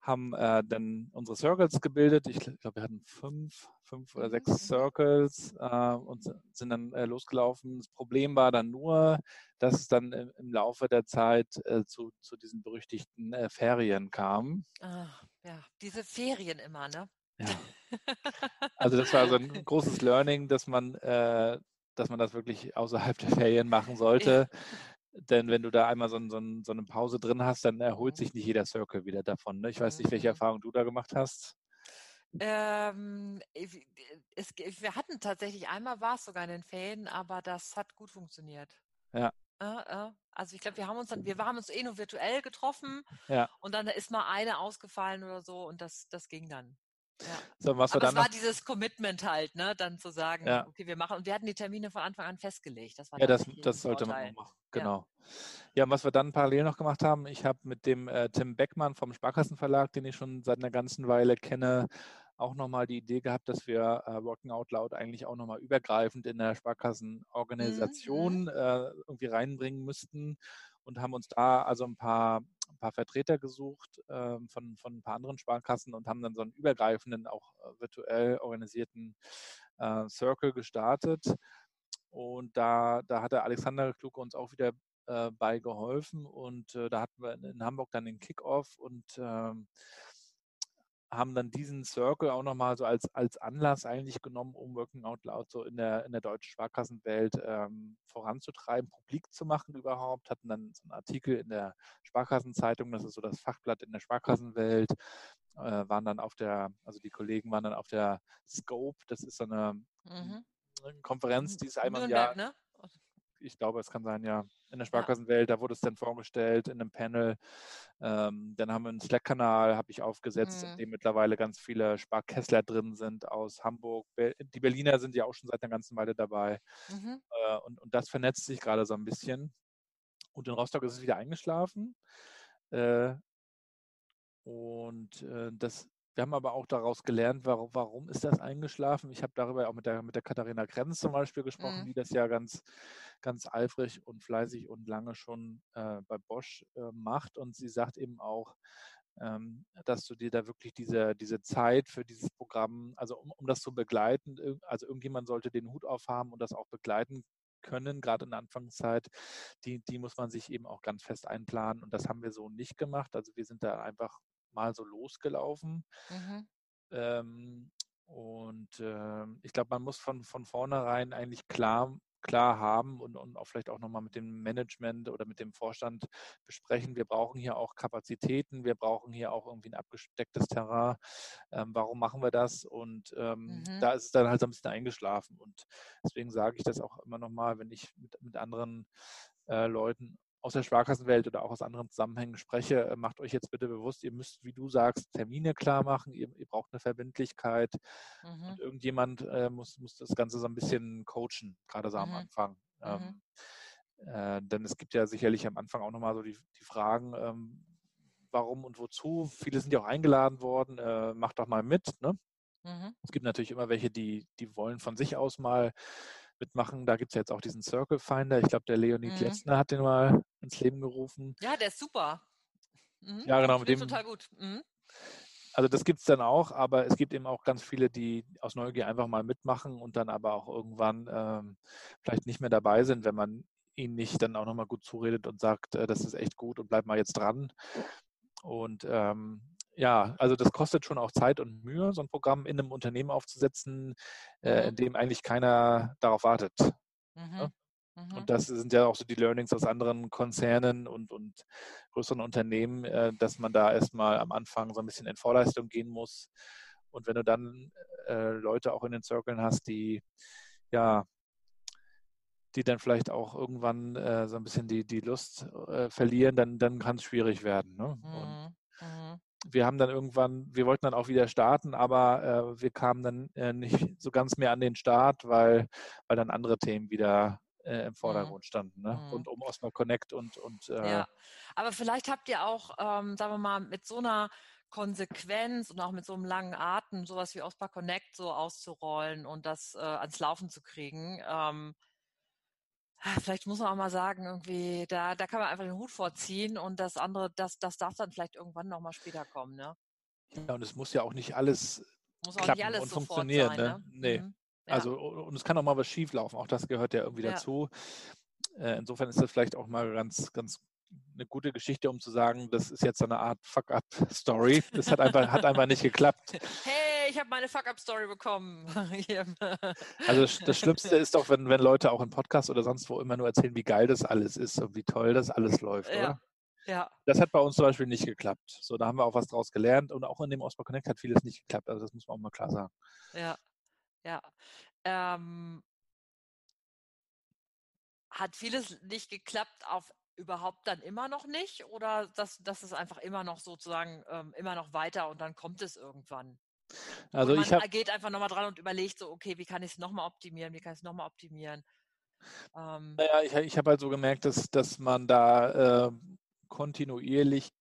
haben äh, dann unsere Circles gebildet. Ich glaube, wir hatten fünf, fünf oder sechs mhm. Circles äh, und sind dann äh, losgelaufen. Das Problem war dann nur, dass es dann im, im Laufe der Zeit zu, zu diesen berüchtigten Ferien kam. Ah, ja, diese Ferien immer, ne? Ja. Also das war so ein großes Learning, dass man, äh, dass man das wirklich außerhalb der Ferien machen sollte. Denn wenn du da einmal so, so, so, eine Pause drin hast, dann erholt sich nicht jeder Circle wieder davon. Ne? Ich weiß nicht, welche mhm. Erfahrung du da gemacht hast. Ähm, es, wir hatten tatsächlich einmal war es sogar in den Ferien, aber das hat gut funktioniert. Ja. Also ich glaube, wir haben uns dann, wir haben uns eh nur virtuell getroffen ja. und dann ist mal eine ausgefallen oder so und das, das ging dann. Ja. So, was Aber wir dann es war dieses Commitment halt, ne, dann zu sagen, ja. okay, wir machen, und wir hatten die Termine von Anfang an festgelegt. Das war ja, das, das sollte Vorteil. man auch machen. Genau. Ja. ja, was wir dann parallel noch gemacht haben, ich habe mit dem äh, Tim Beckmann vom Sparkassenverlag, den ich schon seit einer ganzen Weile kenne, auch nochmal die Idee gehabt, dass wir äh, Working Out Loud eigentlich auch nochmal übergreifend in der Sparkassenorganisation mhm. äh, irgendwie reinbringen müssten und haben uns da also ein paar ein paar Vertreter gesucht äh, von, von ein paar anderen Sparkassen und haben dann so einen übergreifenden, auch äh, virtuell organisierten äh, Circle gestartet. Und da, da hat der Alexander Kluge uns auch wieder äh, bei geholfen. Und äh, da hatten wir in, in, Hamburg dann den Kickoff und ähm, haben dann diesen Circle auch nochmal so als, als Anlass eigentlich genommen, um Working Out Loud so in der, in der deutschen Sparkassenwelt ähm, voranzutreiben, publik zu machen überhaupt. Hatten dann so einen Artikel in der Sparkassenzeitung, das ist so das Fachblatt in der Sparkassenwelt, äh, waren dann auf der, also die Kollegen waren dann auf der Scope, das ist so eine mhm. Konferenz, die ist einmal im Jahr. Ne? Ich glaube, es kann sein, ja, in der Sparkassenwelt, da wurde es dann vorgestellt in einem Panel. Ähm, dann haben wir einen Slack-Kanal, habe ich aufgesetzt, mhm. in dem mittlerweile ganz viele Sparkessler drin sind aus Hamburg. Die Berliner sind ja auch schon seit einer ganzen Weile dabei. Mhm. Äh, und, und das vernetzt sich gerade so ein bisschen. Und in Rostock ist es wieder eingeschlafen. Äh, und äh, das wir haben aber auch daraus gelernt, warum, warum ist das eingeschlafen. Ich habe darüber auch mit der, mit der Katharina Grenz zum Beispiel gesprochen, mhm. die das ja ganz, ganz eifrig und fleißig und lange schon äh, bei Bosch äh, macht. Und sie sagt eben auch, ähm, dass du dir da wirklich diese, diese Zeit für dieses Programm, also um, um das zu begleiten, also irgendjemand sollte den Hut aufhaben und das auch begleiten können, gerade in der Anfangszeit, die, die muss man sich eben auch ganz fest einplanen. Und das haben wir so nicht gemacht. Also wir sind da einfach mal so losgelaufen. Mhm. Ähm, und äh, ich glaube, man muss von, von vornherein eigentlich klar, klar haben und, und auch vielleicht auch nochmal mit dem Management oder mit dem Vorstand besprechen. Wir brauchen hier auch Kapazitäten, wir brauchen hier auch irgendwie ein abgestecktes Terrain. Ähm, warum machen wir das? Und ähm, mhm. da ist es dann halt so ein bisschen eingeschlafen. Und deswegen sage ich das auch immer nochmal, wenn ich mit, mit anderen äh, Leuten aus der Sparkassenwelt oder auch aus anderen Zusammenhängen spreche, äh, macht euch jetzt bitte bewusst, ihr müsst, wie du sagst, Termine klar machen, ihr, ihr braucht eine Verbindlichkeit mhm. und irgendjemand äh, muss, muss das Ganze so ein bisschen coachen, gerade so mhm. am Anfang. Ähm, mhm. äh, denn es gibt ja sicherlich am Anfang auch nochmal so die, die Fragen, ähm, warum und wozu. Viele sind ja auch eingeladen worden, äh, macht doch mal mit. Ne? Mhm. Es gibt natürlich immer welche, die, die wollen von sich aus mal mitmachen. Da gibt es ja jetzt auch diesen Circle Finder. Ich glaube, der Leonid mhm. Letzner hat den mal ins Leben gerufen. Ja, der ist super. Mhm. Ja, genau. Mit dem, total gut. Mhm. Also das gibt es dann auch, aber es gibt eben auch ganz viele, die aus Neugier einfach mal mitmachen und dann aber auch irgendwann ähm, vielleicht nicht mehr dabei sind, wenn man ihnen nicht dann auch nochmal gut zuredet und sagt, äh, das ist echt gut und bleib mal jetzt dran. Und ähm, ja, also das kostet schon auch Zeit und Mühe, so ein Programm in einem Unternehmen aufzusetzen, äh, mhm. in dem eigentlich keiner darauf wartet. Mhm. Ja? Mhm. Und das sind ja auch so die Learnings aus anderen Konzernen und, und größeren Unternehmen, äh, dass man da erstmal am Anfang so ein bisschen in Vorleistung gehen muss. Und wenn du dann äh, Leute auch in den Circlen hast, die ja die dann vielleicht auch irgendwann äh, so ein bisschen die, die Lust äh, verlieren, dann, dann kann es schwierig werden. Ne? Mhm. Mhm wir haben dann irgendwann, wir wollten dann auch wieder starten, aber äh, wir kamen dann äh, nicht so ganz mehr an den Start, weil, weil dann andere Themen wieder äh, im mhm. Vordergrund standen, ne? Mhm. rund um Osmo Connect und. und äh ja, aber vielleicht habt ihr auch, ähm, sagen wir mal, mit so einer Konsequenz und auch mit so einem langen Atem sowas wie OSPA Connect so auszurollen und das äh, ans Laufen zu kriegen. Ähm, vielleicht muss man auch mal sagen, irgendwie, da, da kann man einfach den Hut vorziehen und das andere, das, das darf dann vielleicht irgendwann nochmal später kommen, ne? Ja, und es muss ja auch nicht alles muss klappen nicht alles und funktionieren, sein, ne? ne? Nee. Mhm. Ja. Also, und es kann auch mal was schieflaufen, auch das gehört ja irgendwie ja. dazu. Äh, insofern ist das vielleicht auch mal ganz, ganz eine gute Geschichte, um zu sagen, das ist jetzt so eine Art Fuck-up-Story. Das hat einfach, hat einfach nicht geklappt. Hey, ich habe meine Fuck-up-Story bekommen. also das Schlimmste ist doch, wenn, wenn Leute auch im Podcast oder sonst wo immer nur erzählen, wie geil das alles ist und wie toll das alles läuft, ja. oder? Ja. Das hat bei uns zum Beispiel nicht geklappt. So, da haben wir auch was draus gelernt und auch in dem Osmo Connect hat vieles nicht geklappt. Also das muss man auch mal klar sagen. Ja, ja. Ähm, hat vieles nicht geklappt auf überhaupt dann immer noch nicht oder dass das ist einfach immer noch sozusagen ähm, immer noch weiter und dann kommt es irgendwann? Also und man ich hab, geht einfach nochmal dran und überlegt so, okay, wie kann ich es nochmal optimieren, wie kann ich es nochmal optimieren? Ähm, naja, ich, ich habe halt so gemerkt, dass, dass man da äh, kontinuierlich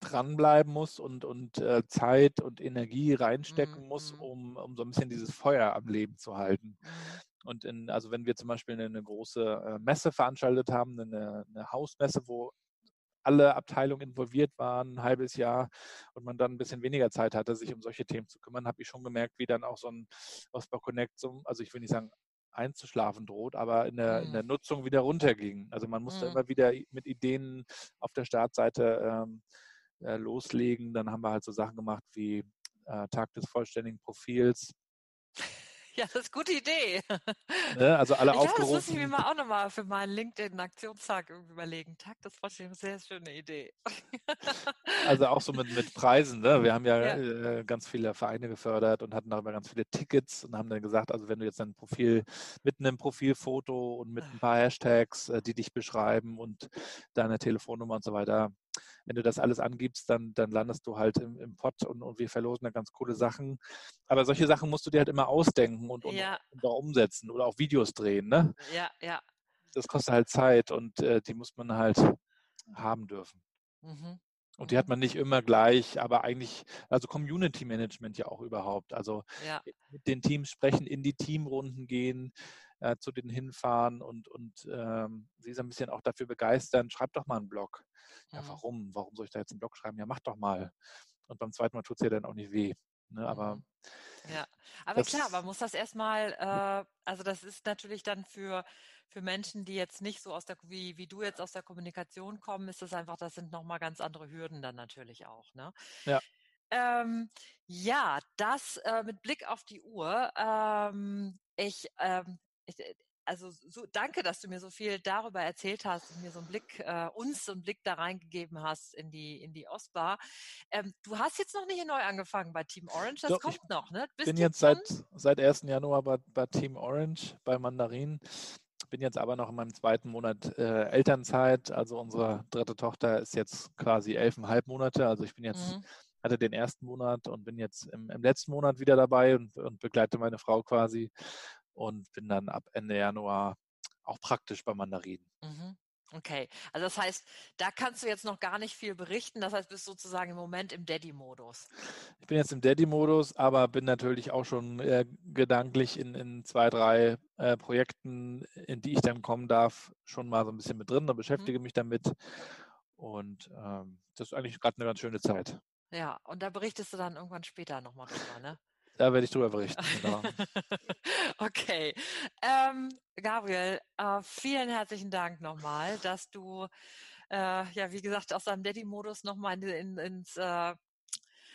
dranbleiben muss und, und äh, Zeit und Energie reinstecken mm, muss, um, um so ein bisschen dieses Feuer am Leben zu halten. Mm. Und in, also wenn wir zum Beispiel eine, eine große äh, Messe veranstaltet haben, eine, eine Hausmesse, wo alle Abteilungen involviert waren, ein halbes Jahr und man dann ein bisschen weniger Zeit hatte, sich um solche Themen zu kümmern, habe ich schon gemerkt, wie dann auch so ein Osbar Connect, so, also ich will nicht sagen einzuschlafen droht, aber in der, mhm. in der Nutzung wieder runterging. Also man musste mhm. immer wieder mit Ideen auf der Startseite ähm, äh, loslegen. Dann haben wir halt so Sachen gemacht wie äh, Tag des vollständigen Profils, Ja, das ist eine gute Idee. Ne? Also alle ich aufgerufen. Glaube, das muss ich mir mal auch nochmal für meinen LinkedIn-Aktionstag überlegen. Tag das war eine sehr schöne Idee. Also auch so mit, mit Preisen. Ne? Wir haben ja, ja. Äh, ganz viele Vereine gefördert und hatten darüber ganz viele Tickets und haben dann gesagt, also wenn du jetzt dein Profil mit einem Profilfoto und mit ein paar Hashtags, äh, die dich beschreiben und deine Telefonnummer und so weiter wenn du das alles angibst, dann, dann landest du halt im, im Pott und, und wir verlosen da ganz coole Sachen. Aber solche Sachen musst du dir halt immer ausdenken und, und, ja. und auch umsetzen oder auch Videos drehen. Ne? Ja, ja. Das kostet halt Zeit und äh, die muss man halt haben dürfen. Mhm. Und die hat man nicht immer gleich, aber eigentlich, also Community Management ja auch überhaupt. Also ja. mit den Teams sprechen, in die Teamrunden gehen, äh, zu denen hinfahren und, und ähm, sie so ein bisschen auch dafür begeistern, schreib doch mal einen Blog. Ja, mhm. warum? Warum soll ich da jetzt einen Blog schreiben? Ja, mach doch mal. Und beim zweiten Mal tut es ja dann auch nicht weh. Ne? Aber mhm. ja, aber klar, man muss das erstmal, äh, also das ist natürlich dann für, für Menschen, die jetzt nicht so aus der, wie, wie du jetzt aus der Kommunikation kommen, ist das einfach, das sind nochmal ganz andere Hürden dann natürlich auch. Ne? Ja. Ähm, ja, das äh, mit Blick auf die Uhr. Ähm, ich, ähm, ich, äh, also so, danke, dass du mir so viel darüber erzählt hast und mir so einen Blick, äh, uns so einen Blick da reingegeben hast in die, in die Ostbar. Ähm, du hast jetzt noch nicht neu angefangen bei Team Orange, das Doch, kommt noch, ne? Ich bin jetzt seit, seit 1. Januar bei, bei Team Orange, bei Mandarin. Bin jetzt aber noch in meinem zweiten Monat äh, Elternzeit. Also unsere dritte Tochter ist jetzt quasi elfeinhalb Monate. Also ich bin jetzt, mhm. hatte den ersten Monat und bin jetzt im, im letzten Monat wieder dabei und, und, begleite meine Frau quasi und bin dann ab Ende Januar auch praktisch bei Mandarinen. Mhm. Okay, also das heißt, da kannst du jetzt noch gar nicht viel berichten. Das heißt, bist sozusagen im Moment im Daddy-Modus. Ich bin jetzt im Daddy-Modus, aber bin natürlich auch schon äh, gedanklich in, in zwei, drei äh, Projekten, in die ich dann kommen darf, schon mal so ein bisschen mit drin und beschäftige mhm. mich damit. Und ähm, das ist eigentlich gerade eine ganz schöne Zeit. Ja, und da berichtest du dann irgendwann später nochmal drüber, ne? Da werde ich drüber berichten. Genau. okay. Ähm, Gabriel, äh, vielen herzlichen Dank nochmal, dass du, äh, ja, wie gesagt, aus deinem Daddy-Modus nochmal in, in, ins, äh,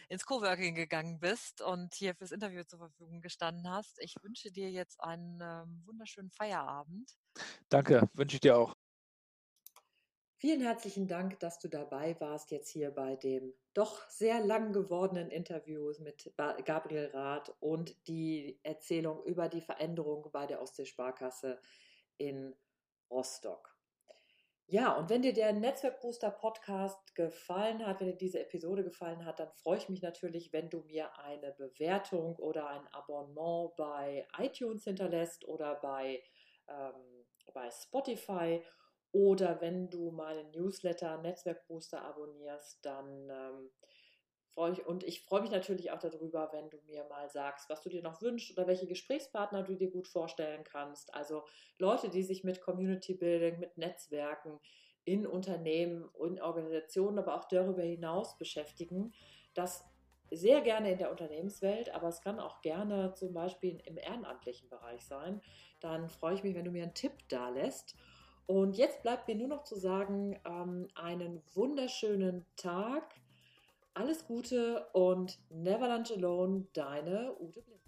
ins Coworking gegangen bist und hier fürs Interview zur Verfügung gestanden hast. Ich wünsche dir jetzt einen ähm, wunderschönen Feierabend. Danke, wünsche ich dir auch. Vielen herzlichen Dank, dass du dabei warst jetzt hier bei dem doch sehr lang gewordenen Interview mit Gabriel Rath und die Erzählung über die Veränderung bei der Ostseesparkasse in Rostock. Ja, und wenn dir der Netzwerkbooster Podcast gefallen hat, wenn dir diese Episode gefallen hat, dann freue ich mich natürlich, wenn du mir eine Bewertung oder ein Abonnement bei iTunes hinterlässt oder bei, ähm, bei Spotify oder wenn du meinen Newsletter Netzwerkbooster abonnierst, dann ähm, freue ich und ich freue mich natürlich auch darüber, wenn du mir mal sagst, was du dir noch wünschst oder welche Gesprächspartner du dir gut vorstellen kannst. Also Leute, die sich mit Community Building, mit Netzwerken in Unternehmen, in Organisationen, aber auch darüber hinaus beschäftigen. Das sehr gerne in der Unternehmenswelt, aber es kann auch gerne zum Beispiel im ehrenamtlichen Bereich sein. Dann freue ich mich, wenn du mir einen Tipp da lässt. Und jetzt bleibt mir nur noch zu sagen, ähm, einen wunderschönen Tag, alles Gute und never lunch alone, deine Ute Blind.